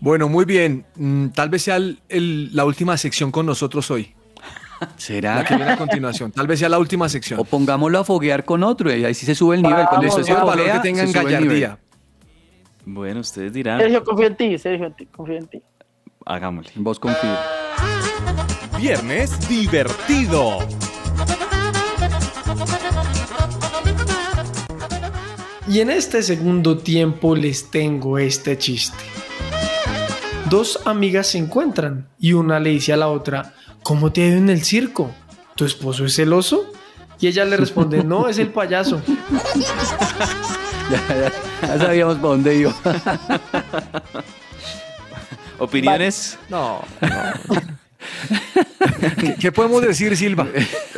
Bueno, muy bien. Mm, tal vez sea el- el- la última sección con nosotros hoy. ¿Será? La que viene a continuación. Tal vez sea la última sección. O pongámoslo a foguear con otro y ahí sí se sube el nivel. Cuando usted se el valor que tengan gallardía. Bueno, ustedes dirán. Sergio, confío en ti, Sergio, confío en ti. Hagámosle. Vos confía. Viernes divertido. Y en este segundo tiempo les tengo este chiste. Dos amigas se encuentran y una le dice a la otra, ¿cómo te ha ido en el circo? ¿Tu esposo es celoso? Y ella le responde, no, es el payaso. [laughs] [laughs] [laughs] Ya, sabíamos para dónde iba. ¿Opiniones? No, ¿Qué, [laughs] qué podemos decir, Silva?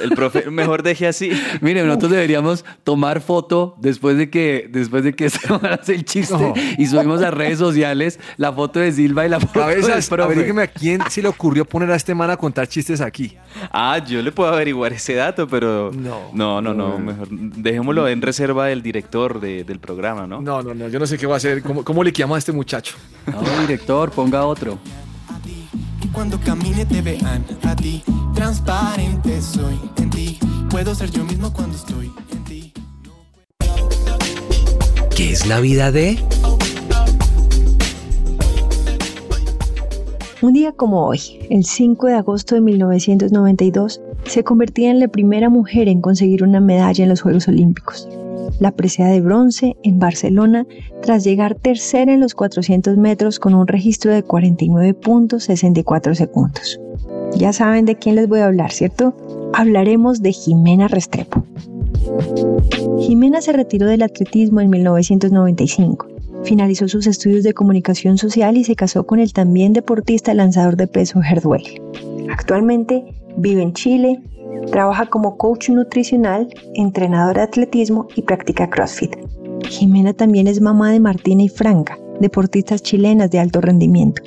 El profe, mejor deje así. Mire, nosotros deberíamos tomar foto después de que después de que [laughs] se hace el chiste No. y subimos a redes sociales la foto de Silva y la foto Cabezas, del profe. a quién se le ocurrió poner a este man a contar chistes aquí. Ah, yo le puedo averiguar ese dato, pero. No. No, no, no. Mejor dejémoslo en reserva del director de- del programa, ¿no? No, no, no, yo no sé qué va a hacer. ¿Cómo, cómo le quedamos a este muchacho? No, director, ponga otro. Cuando camine te vean a ti. Transparente soy en ti. Puedo ser yo mismo cuando estoy en ti. ¿Qué es la vida de? Un día como hoy, el 5 de agosto de 1992, se convertía en la primera mujer en conseguir una medalla en los Juegos Olímpicos. La presea de bronce en Barcelona tras llegar tercera en los 400 metros con un registro de 49.64 segundos. Ya saben de quién les voy a hablar, ¿cierto? Hablaremos de Jimena Restrepo. Jimena se retiró del atletismo en 1995. Finalizó sus estudios de comunicación social y se casó con el también deportista lanzador de peso Herdwell. Actualmente vive en Chile, trabaja como coach nutricional, entrenador de atletismo y practica CrossFit. Jimena también es mamá de Martina y Franca, deportistas chilenas de alto rendimiento.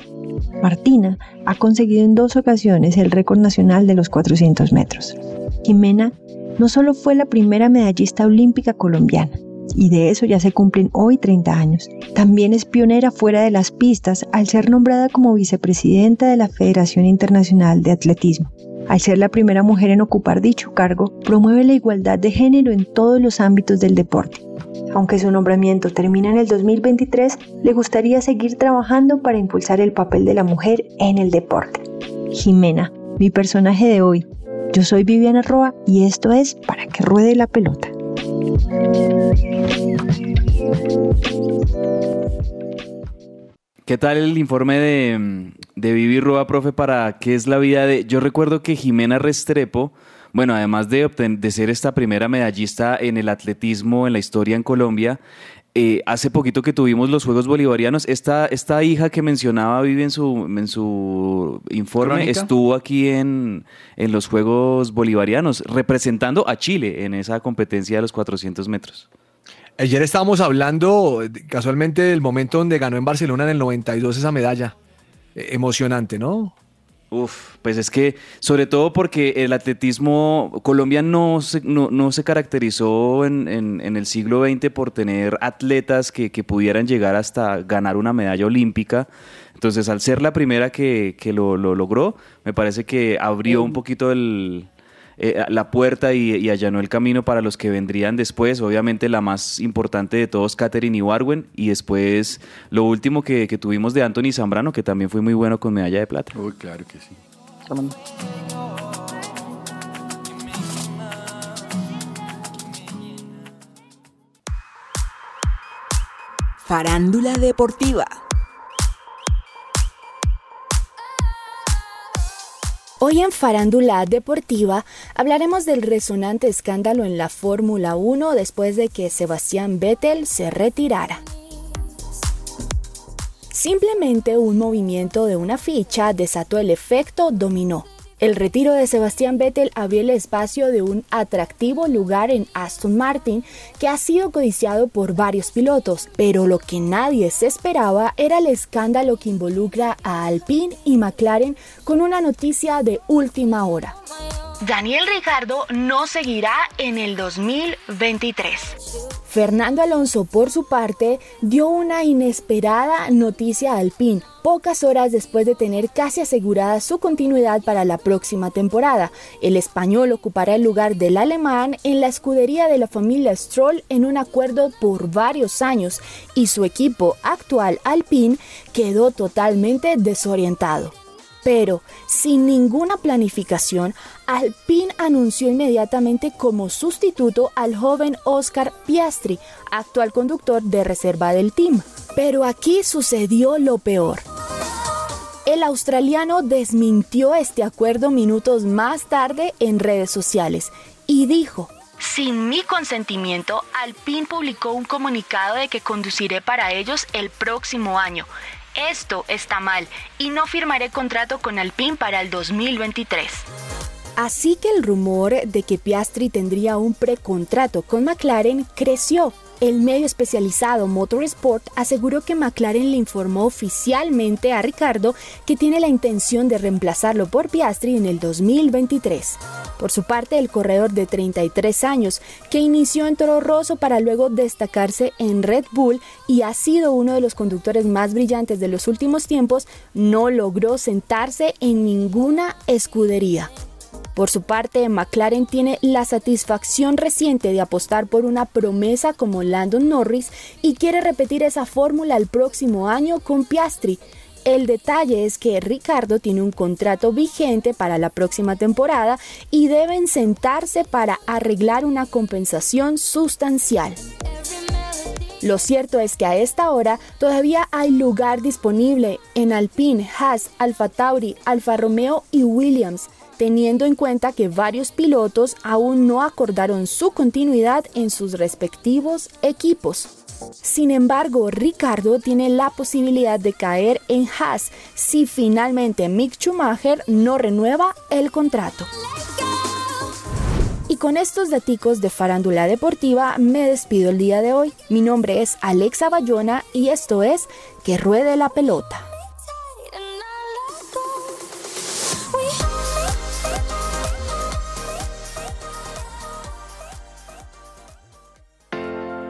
Martina ha conseguido en dos ocasiones el récord nacional de los 400 metros. Jimena no solo fue la primera medallista olímpica colombiana, y de eso ya se cumplen hoy 30 años. También es pionera fuera de las pistas al ser nombrada como vicepresidenta de la Federación Internacional de Atletismo. Al ser la primera mujer en ocupar dicho cargo, promueve la igualdad de género en todos los ámbitos del deporte. Aunque su nombramiento termina en el 2023, le gustaría seguir trabajando para impulsar el papel de la mujer en el deporte. Jimena, mi personaje de hoy. Yo soy Viviana Roa y esto es Para que ruede la pelota. ¿Qué tal el informe de, de Vivi Roa, profe, para qué es la vida de... Yo recuerdo que Jimena Restrepo, bueno, además de, de ser esta primera medallista en el atletismo en la historia en Colombia, eh, hace poquito que tuvimos los Juegos Bolivarianos, esta, esta hija que mencionaba Vivi en su, en su informe ¿Crónica? estuvo aquí en, en los Juegos Bolivarianos, representando a Chile en esa competencia de los 400 metros. Ayer estábamos hablando casualmente del momento donde ganó en Barcelona en el 92 esa medalla. Eh, emocionante, ¿no? Uf, pues es que, sobre todo porque el atletismo, Colombia no se, no, no se caracterizó en, en- en el siglo XX por tener atletas que, que pudieran llegar hasta ganar una medalla olímpica. Entonces, al ser la primera que, que lo, lo logró, me parece que abrió un poquito el, eh, la puerta y, y allanó el camino para los que vendrían después. Obviamente la más importante de todos, Katherine Ibarwen, y después lo último que, que tuvimos de Anthony Zambrano, que también fue muy bueno con medalla de plata. Uy, claro que sí. Farándula deportiva. Hoy en Farándula Deportiva hablaremos del resonante escándalo en la Fórmula 1 después de que Sebastián Vettel se retirara. Simplemente un movimiento de una ficha desató el efecto dominó. El retiro de Sebastián Vettel abrió el espacio de un atractivo lugar en Aston Martin que ha sido codiciado por varios pilotos, pero lo que nadie se esperaba era el escándalo que involucra a Alpine y McLaren con una noticia de última hora. Daniel Ricardo no seguirá en el 2023. Fernando Alonso, por su parte, dio una inesperada noticia al PIN pocas horas después de tener casi asegurada su continuidad para la próxima temporada. El español ocupará el lugar del alemán en la escudería de la familia Stroll en un acuerdo por varios años y su equipo actual Alpine quedó totalmente desorientado. Pero, sin ninguna planificación, Alpine anunció inmediatamente como sustituto al joven Oscar Piastri, actual conductor de reserva del team. Pero aquí sucedió lo peor. El australiano desmintió este acuerdo minutos más tarde en redes sociales y dijo, sin mi consentimiento, Alpine publicó un comunicado de que conduciré para ellos el próximo año. Esto está mal y no firmaré contrato con Alpine para el 2023. Así que el rumor de que Piastri tendría un precontrato con McLaren creció el medio especializado Motorsport aseguró que McLaren le informó oficialmente a Ricardo que tiene la intención de reemplazarlo por Piastri en el 2023. Por su parte, el corredor de 33 años, que inició en Toro Rosso para luego destacarse en Red Bull y ha sido uno de los conductores más brillantes de los últimos tiempos, no logró sentarse en ninguna escudería. Por su parte, McLaren tiene la satisfacción reciente de apostar por una promesa como Landon Norris y quiere repetir esa fórmula el próximo año con Piastri. El detalle es que Ricardo tiene un contrato vigente para la próxima temporada y deben sentarse para arreglar una compensación sustancial. Lo cierto es que a esta hora todavía hay lugar disponible en Alpine, Haas, Alfa Tauri, Alfa Romeo y Williams teniendo en cuenta que varios pilotos aún no acordaron su continuidad en sus respectivos equipos. Sin embargo, Ricardo tiene la posibilidad de caer en Haas si finalmente Mick Schumacher no renueva el contrato. Y con estos daticos de farándula deportiva me despido el día de hoy. Mi nombre es Alexa Bayona y esto es Que Ruede la Pelota.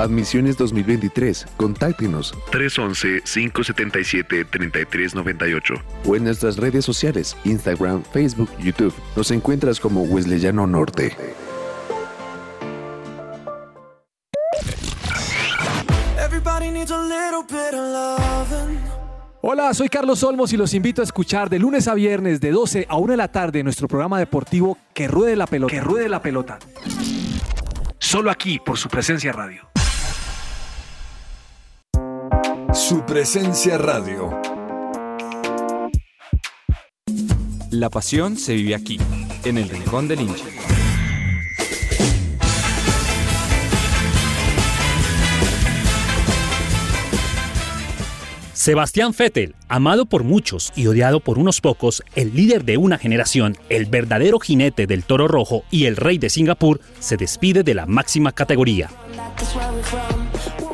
Admisiones 2023. Contáctenos 311-577-3398 o en nuestras redes sociales, Instagram, Facebook, YouTube. Nos encuentras como Wesleyano Norte. Hola, soy Carlos Olmos y los invito a escuchar de lunes a viernes de 12 a 1 de la tarde nuestro programa deportivo Que Ruede la Pelota. Que Ruede la Pelota. Solo aquí por su presencia radio. Su presencia radio. La pasión se vive aquí, en el rincón del hincha. Sebastián Vettel, amado por muchos y odiado por unos pocos, el líder de una generación, el verdadero jinete del toro rojo y el rey de Singapur, se despide de la máxima categoría.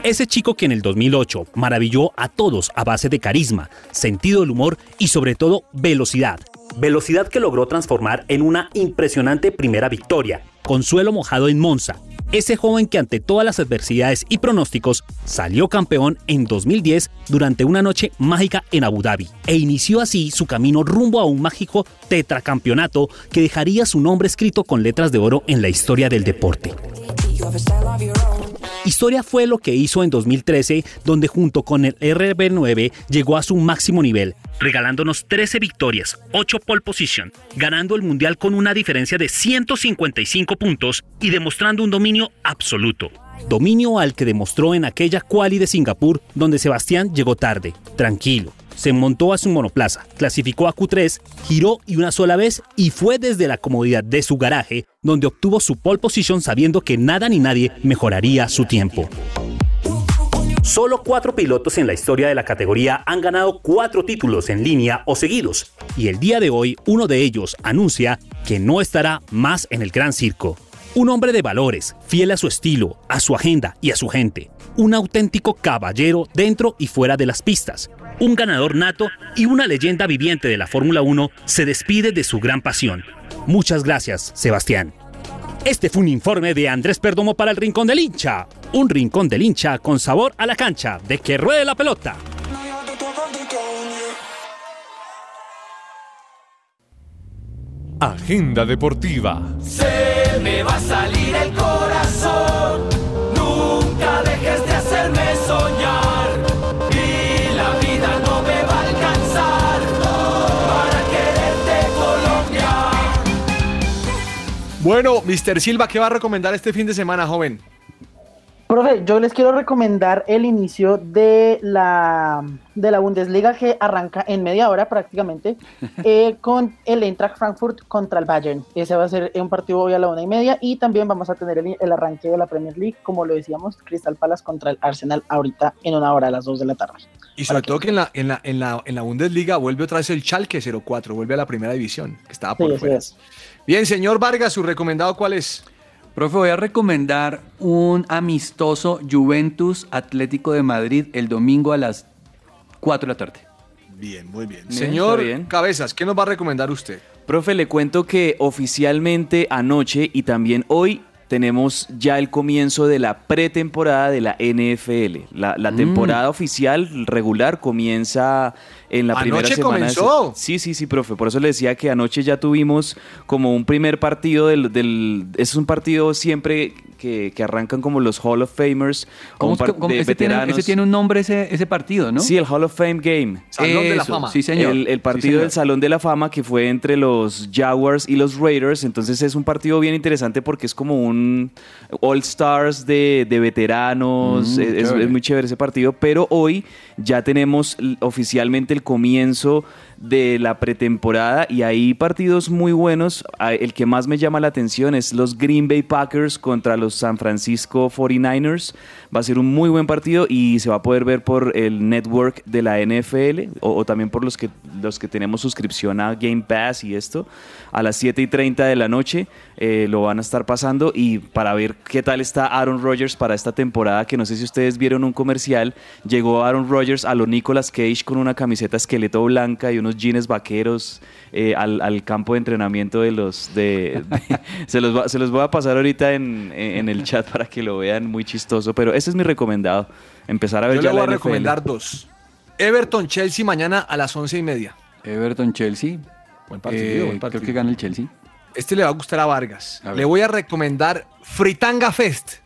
Ese chico que en el 2008 maravilló a todos a base de carisma, sentido del humor y sobre todo velocidad. Velocidad que logró transformar en una impresionante primera victoria. Consuelo mojado en Monza. Ese joven que ante todas las adversidades y pronósticos salió campeón en 2010 durante una noche mágica en Abu Dhabi e inició así su camino rumbo a un mágico tetracampeonato que dejaría su nombre escrito con letras de oro en la historia del deporte. Historia fue lo que hizo en 2013, donde junto con el RB9 llegó a su máximo nivel, regalándonos 13 victorias, 8 pole position, ganando el mundial con una diferencia de 155 puntos y demostrando un dominio absoluto. Dominio al que demostró en aquella quali de Singapur, donde Sebastián llegó tarde, tranquilo, se montó a su monoplaza, clasificó a Q3, giró y una sola vez y fue desde la comodidad de su garaje donde obtuvo su pole position sabiendo que nada ni nadie mejoraría su tiempo. Solo cuatro pilotos en la historia de la categoría han ganado cuatro títulos en línea o seguidos, y el día de hoy uno de ellos anuncia que no estará más en el Gran Circo. Un hombre de valores, fiel a su estilo, a su agenda y a su gente. Un auténtico caballero dentro y fuera de las pistas. Un ganador nato y una leyenda viviente de la Fórmula 1 se despide de su gran pasión. Muchas gracias, Sebastián. Este fue un informe de Andrés Perdomo para el Rincón del Hincha. Un Rincón del Hincha con sabor a la cancha, de que ruede la pelota. Agenda deportiva. Se me va a salir el corazón. Bueno, Mr. Silva, ¿qué va a recomendar este fin de semana, joven? Profe, yo les quiero recomendar el inicio de la, de la Bundesliga que arranca en media hora prácticamente [laughs] eh, con el Eintracht Frankfurt contra el Bayern. Ese va a ser un partido hoy a la una y media y también vamos a tener el, el arranque de la Premier League, como lo decíamos, Crystal Palace contra el Arsenal ahorita en una hora a las 2 de la tarde. Y sobre todo que en la, en, la, en, la, en la Bundesliga vuelve otra vez el Schalke 04, vuelve a la primera división, que estaba por Sí, fuera. es. Bien, señor Vargas, ¿su recomendado cuál es? Profe, voy a recomendar un amistoso Juventus Atlético de Madrid el domingo a las 4 de la tarde. Bien, muy bien. Bien, Señor bien. Cabezas, ¿qué nos va a recomendar usted? Profe, le cuento que oficialmente anoche y también hoy tenemos ya el comienzo de la pretemporada de la NFL. La, la Mm. temporada oficial regular comienza en la primera ¿Anoche semana. de comenzó? Sí, sí, sí, profe. Por eso le decía que anoche ya tuvimos como un primer partido del... del es un partido siempre que, que arrancan como los Hall of Famers. ¿Cómo, un par- cómo- de ese, tiene, veteranos. ese tiene un nombre ese, ese partido, ¿no? Sí, el Hall of Fame Game. Salón de la Fama. sí, señor. El, el Sí, partido señor. del Salón de la Fama que fue entre los Jaguars y los Raiders. Entonces es un partido bien interesante porque es como un All Stars de, de veteranos. Mm, es, es- chévere. es muy chévere ese partido. Pero hoy ya tenemos oficialmente el comienzo de la pretemporada y hay partidos muy buenos. Ah, El que más me llama la atención es los Green Bay Packers contra los San Francisco 49ers. Va a ser un muy buen partido y se va a poder ver por el network de la NFL o, también por los que, los que tenemos suscripción a Game Pass y esto. A las 7 y 30 de la noche eh, lo van a estar pasando y para ver qué tal está Aaron Rodgers para esta temporada, que no sé si ustedes vieron un comercial, llegó Aaron Rodgers a lo Nicolas Cage con una camiseta esqueleto blanca y unos jeans vaqueros eh, al, al campo de entrenamiento de los... De, de- [laughs] se, los va- se los voy a pasar ahorita en, en el chat para que lo vean, muy chistoso, pero ese es mi recomendado, empezar a ver Yo ya le voy a NFL. recomendar dos. Everton Chelsea mañana a las once y media. Everton Chelsea. Buen partido, Eh, buen partido. Creo que gana el Chelsea. Este le va a gustar a Vargas. A le voy a recomendar Fritanga Fest.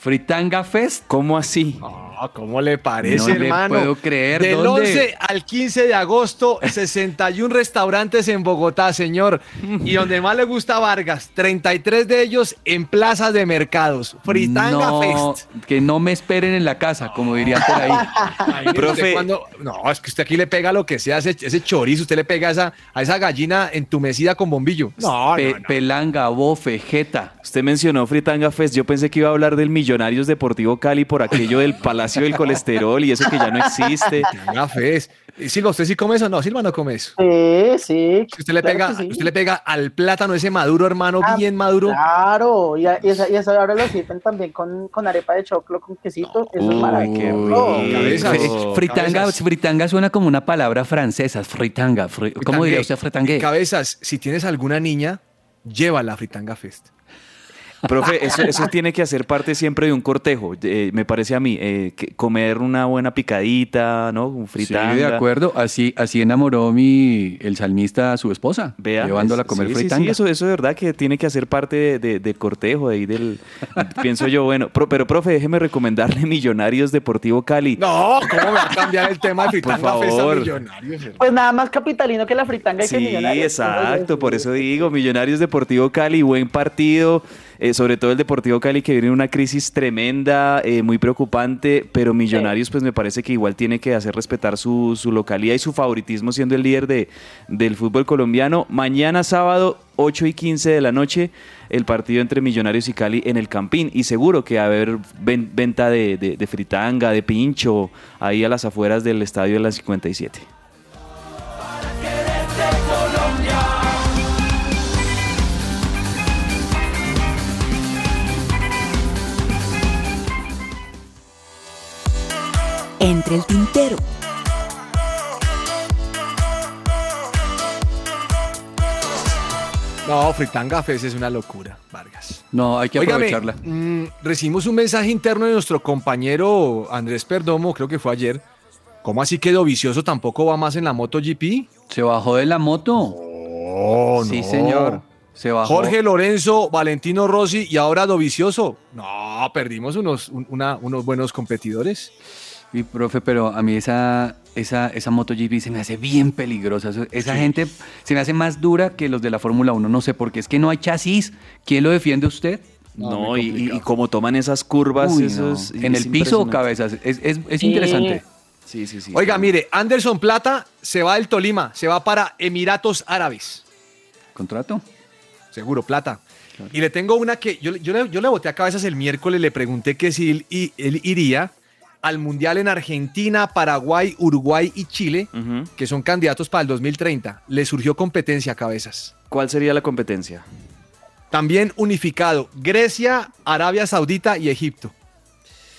Fritanga Fest. ¿Cómo así? Ah, ¿Cómo le parece, No le hermano? puedo creer, Del ¿dónde? 11 al 15 de agosto, [laughs] 61 restaurantes en Bogotá, señor. Y donde más le gusta Vargas, 33 de ellos en plazas de mercados. Fritanga no, Fest. que no me esperen en la casa, como dirían por ahí. [laughs] Ay, Profe. cuando- no, es que usted aquí le pega lo que sea, ese, ese chorizo, usted le pega a esa, a esa gallina entumecida con bombillo. No, Pe- no, no. Pelanga, bofe, jeta. Usted mencionó Fritanga Fest. Yo pensé que iba a hablar del Millonarios Deportivo Cali por aquello del Palacio del Colesterol y eso que ya no existe. [laughs] Fritanga Fest. Y Silva, ¿usted sí come eso? No, Silva no come eso. Sí, sí. Usted le claro pega, sí. usted le pega al plátano ese maduro, hermano, Ah, bien maduro. Claro, y, a- y esa, y esa ahora lo sirven también con, con arepa de choclo, con quesito. Eso es maravilloso. Fritanga, fritanga suena como una palabra francesa. Fritanga. fri- ¿Cómo diría usted fritangue? Cabezas, si tienes alguna niña, llévala a Fritanga Fest. Profe, [laughs] eso, eso tiene que hacer parte siempre de un cortejo, eh, me parece a mí. eh, que comer una buena picadita, ¿no? Un fritanga. Sí, de acuerdo. Así, así enamoró mi, el salmista a su esposa, Vea, llevándola a es- comer sí, sí, fritanga. Sí, eso, eso de verdad que tiene que hacer parte de, de- del cortejo, de ahí del... pienso yo, bueno, pro- pero profe, déjeme recomendarle [laughs] Millonarios Deportivo Cali. No, ¿cómo me va a cambiar el tema de Fritanga Por a favor. Millonarios? hermano? Pues nada más capitalino que la fritanga y que Sí, millonario. exacto, por eso digo, Millonarios Deportivo Cali, buen partido. Eh, sobre todo el Deportivo Cali que viene en una crisis tremenda, eh, muy preocupante, pero Millonarios pues me parece que igual tiene que hacer respetar su, su localidad y su favoritismo siendo el líder de, del fútbol colombiano. Mañana sábado 8 y 15 de la noche el partido entre Millonarios y Cali en el Campín y seguro que va a haber ven- venta de, de- de fritanga, de pincho ahí a las afueras del estadio de la 57. Entre el tintero. No, Fritanga Fest es una locura, Vargas. No, hay que aprovecharla. mm, recibimos un mensaje interno de nuestro compañero Andrés Perdomo, creo que fue ayer. ¿Cómo así quedó vicioso? ¿Tampoco va más en la MotoGP? ¿Se bajó de la moto? Oh, Sí, no. señor. Se bajó. Jorge Lorenzo, Valentino Rossi y ahora Dovicioso. No, perdimos unos, un- una- unos buenos competidores. Y profe, pero a mí esa, esa, esa MotoGP se me hace bien peligrosa. Esa Sí. gente se me hace más dura que los de la Fórmula 1, no sé, porque es que no hay chasis. ¿Quién lo defiende usted? No, y, y- y como toman esas curvas, Uy, eso no. es- En es el piso o cabezas. Es, es- es Sí. interesante. Sí, sí, sí. Oiga, mire, Anderson Plata se va del Tolima, se va para Emiratos Árabes. ¿Contrato? Seguro, Plata. Y le tengo una que yo, le- yo, le, yo le boté a cabezas el miércoles, le pregunté que si él, y- él iría al Mundial en Argentina, Paraguay, Uruguay y Chile, que son candidatos para el 2030. Le surgió competencia a cabezas. ¿Cuál sería la competencia? También unificado, Grecia, Arabia Saudita y Egipto.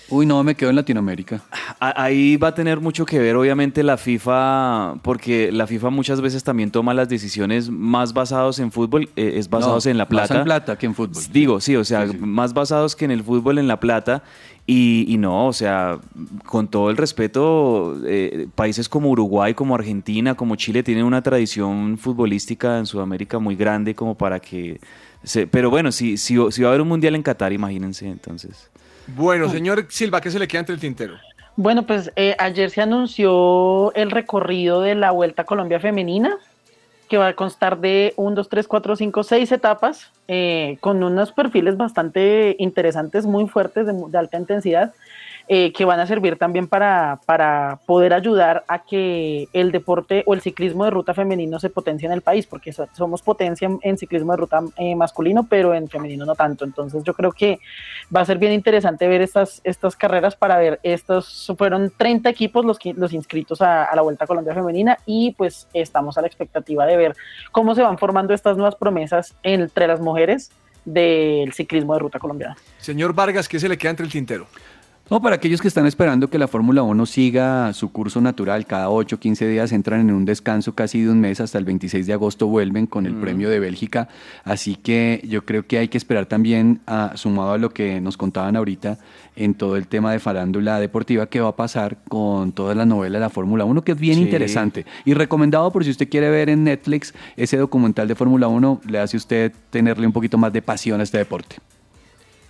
Uy, no, me quedo en Latinoamérica. Ahí va a tener mucho que ver, obviamente, la FIFA, porque la FIFA muchas veces también toma las decisiones más basados en fútbol, eh, es basados No, en la más plata. en plata que en fútbol. Digo, sí, o sea, más basados que en el fútbol, en la plata. Y, y no, o sea, con todo el respeto, eh, países como Uruguay, como Argentina, como Chile tienen una tradición futbolística en Sudamérica muy grande como para que... Se, pero bueno, si, si, si va a haber un mundial en Qatar, imagínense, entonces. Bueno, señor Silva, ¿qué se le queda entre el tintero? Bueno, pues eh, ayer se anunció el recorrido de la Vuelta a Colombia Femenina, que va a constar de 1, 2, 3, 4, 5, 6 etapas, eh, con unos perfiles bastante interesantes, muy fuertes, de, de alta intensidad, eh, que van a servir también para, para poder ayudar a que el deporte o el ciclismo de ruta femenino se potencie en el país, porque so- somos potencia en, en ciclismo de ruta eh, masculino, pero en femenino no tanto. Entonces yo creo que va a ser bien interesante ver estas, estas carreras para ver, estos fueron 30 equipos los, los inscritos a, a la Vuelta a Colombia Femenina y pues estamos a la expectativa de ver cómo se van formando estas nuevas promesas entre las mujeres del ciclismo de ruta colombiana. Señor Vargas, ¿qué se le queda entre el tintero? No, para aquellos que están esperando que la Fórmula 1 siga su curso natural, cada 8 o 15 días entran en un descanso casi de un mes, hasta el 26 de agosto vuelven con el Mm. premio de Bélgica, así que yo creo que hay que esperar también, a- sumado a lo que nos contaban ahorita, en todo el tema de farándula deportiva, qué va a pasar con toda la novela de la Fórmula 1, que es bien Sí. interesante. Y recomendado por si usted quiere ver en Netflix ese documental de Fórmula 1, le hace usted tenerle un poquito más de pasión a este deporte.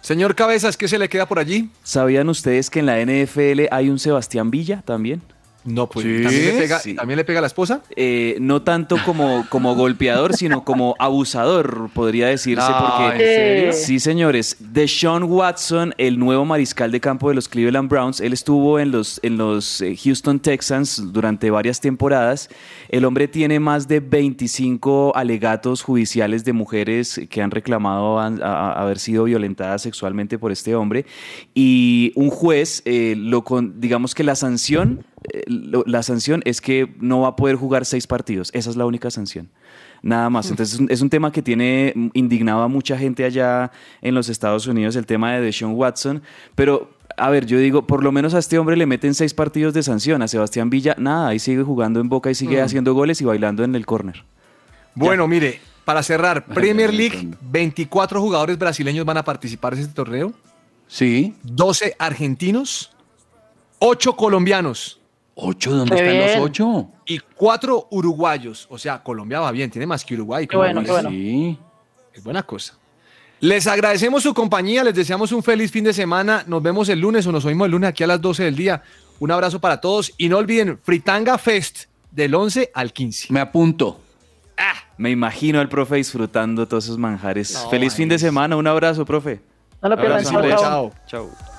Señor Cabezas, ¿qué se le queda por allí? ¿Sabían ustedes que en la NFL hay un Sebastián Villa también? No, pues ¿también, le pega, Sí. ¿también le pega a la esposa? Eh, no tanto como, como golpeador, sino como abusador, podría decirse. No, porque, ¿en serio? Sí, señores. Deshaun Watson, el nuevo mariscal de campo de los Cleveland Browns, él estuvo en los, en los eh, Houston Texans durante varias temporadas. El hombre tiene más de 25 alegatos judiciales de mujeres que han reclamado a- a- haber sido violentadas sexualmente por este hombre. Y un juez, eh, lo con, digamos que la sanción la sanción es que no va a poder jugar seis partidos. Esa es la única sanción. Nada más. Entonces es un, es un tema que tiene mm, indignado a mucha gente allá en los Estados Unidos, el tema de Deshaun Watson. Pero, a ver, yo digo, por lo menos a este hombre le meten seis partidos de sanción. A Sebastián Villa, nada, ahí sigue jugando en boca y sigue Mm. haciendo goles y bailando en el córner. Bueno, mire, para cerrar, Premier League, 24 jugadores brasileños van a participar en este torneo. Sí. 12 argentinos, 8 colombianos. ¿Ocho? ¿Dónde Qué están bien. los ocho? Y 4 uruguayos. O sea, Colombia va bien, tiene más que Uruguay. Qué bueno, qué bueno. Sí. Es buena cosa. Les agradecemos su compañía, les deseamos un feliz fin de semana. Nos vemos el lunes o nos oímos el lunes aquí a las 12 del día. Un abrazo para todos y no olviden Fritanga Fest del 11 al 15. Me apunto. Ah, Me imagino al profe disfrutando todos esos manjares. No, Feliz fin de semana, un abrazo, profe. No lo pierdan, Abrazo, chao, chao. Chao.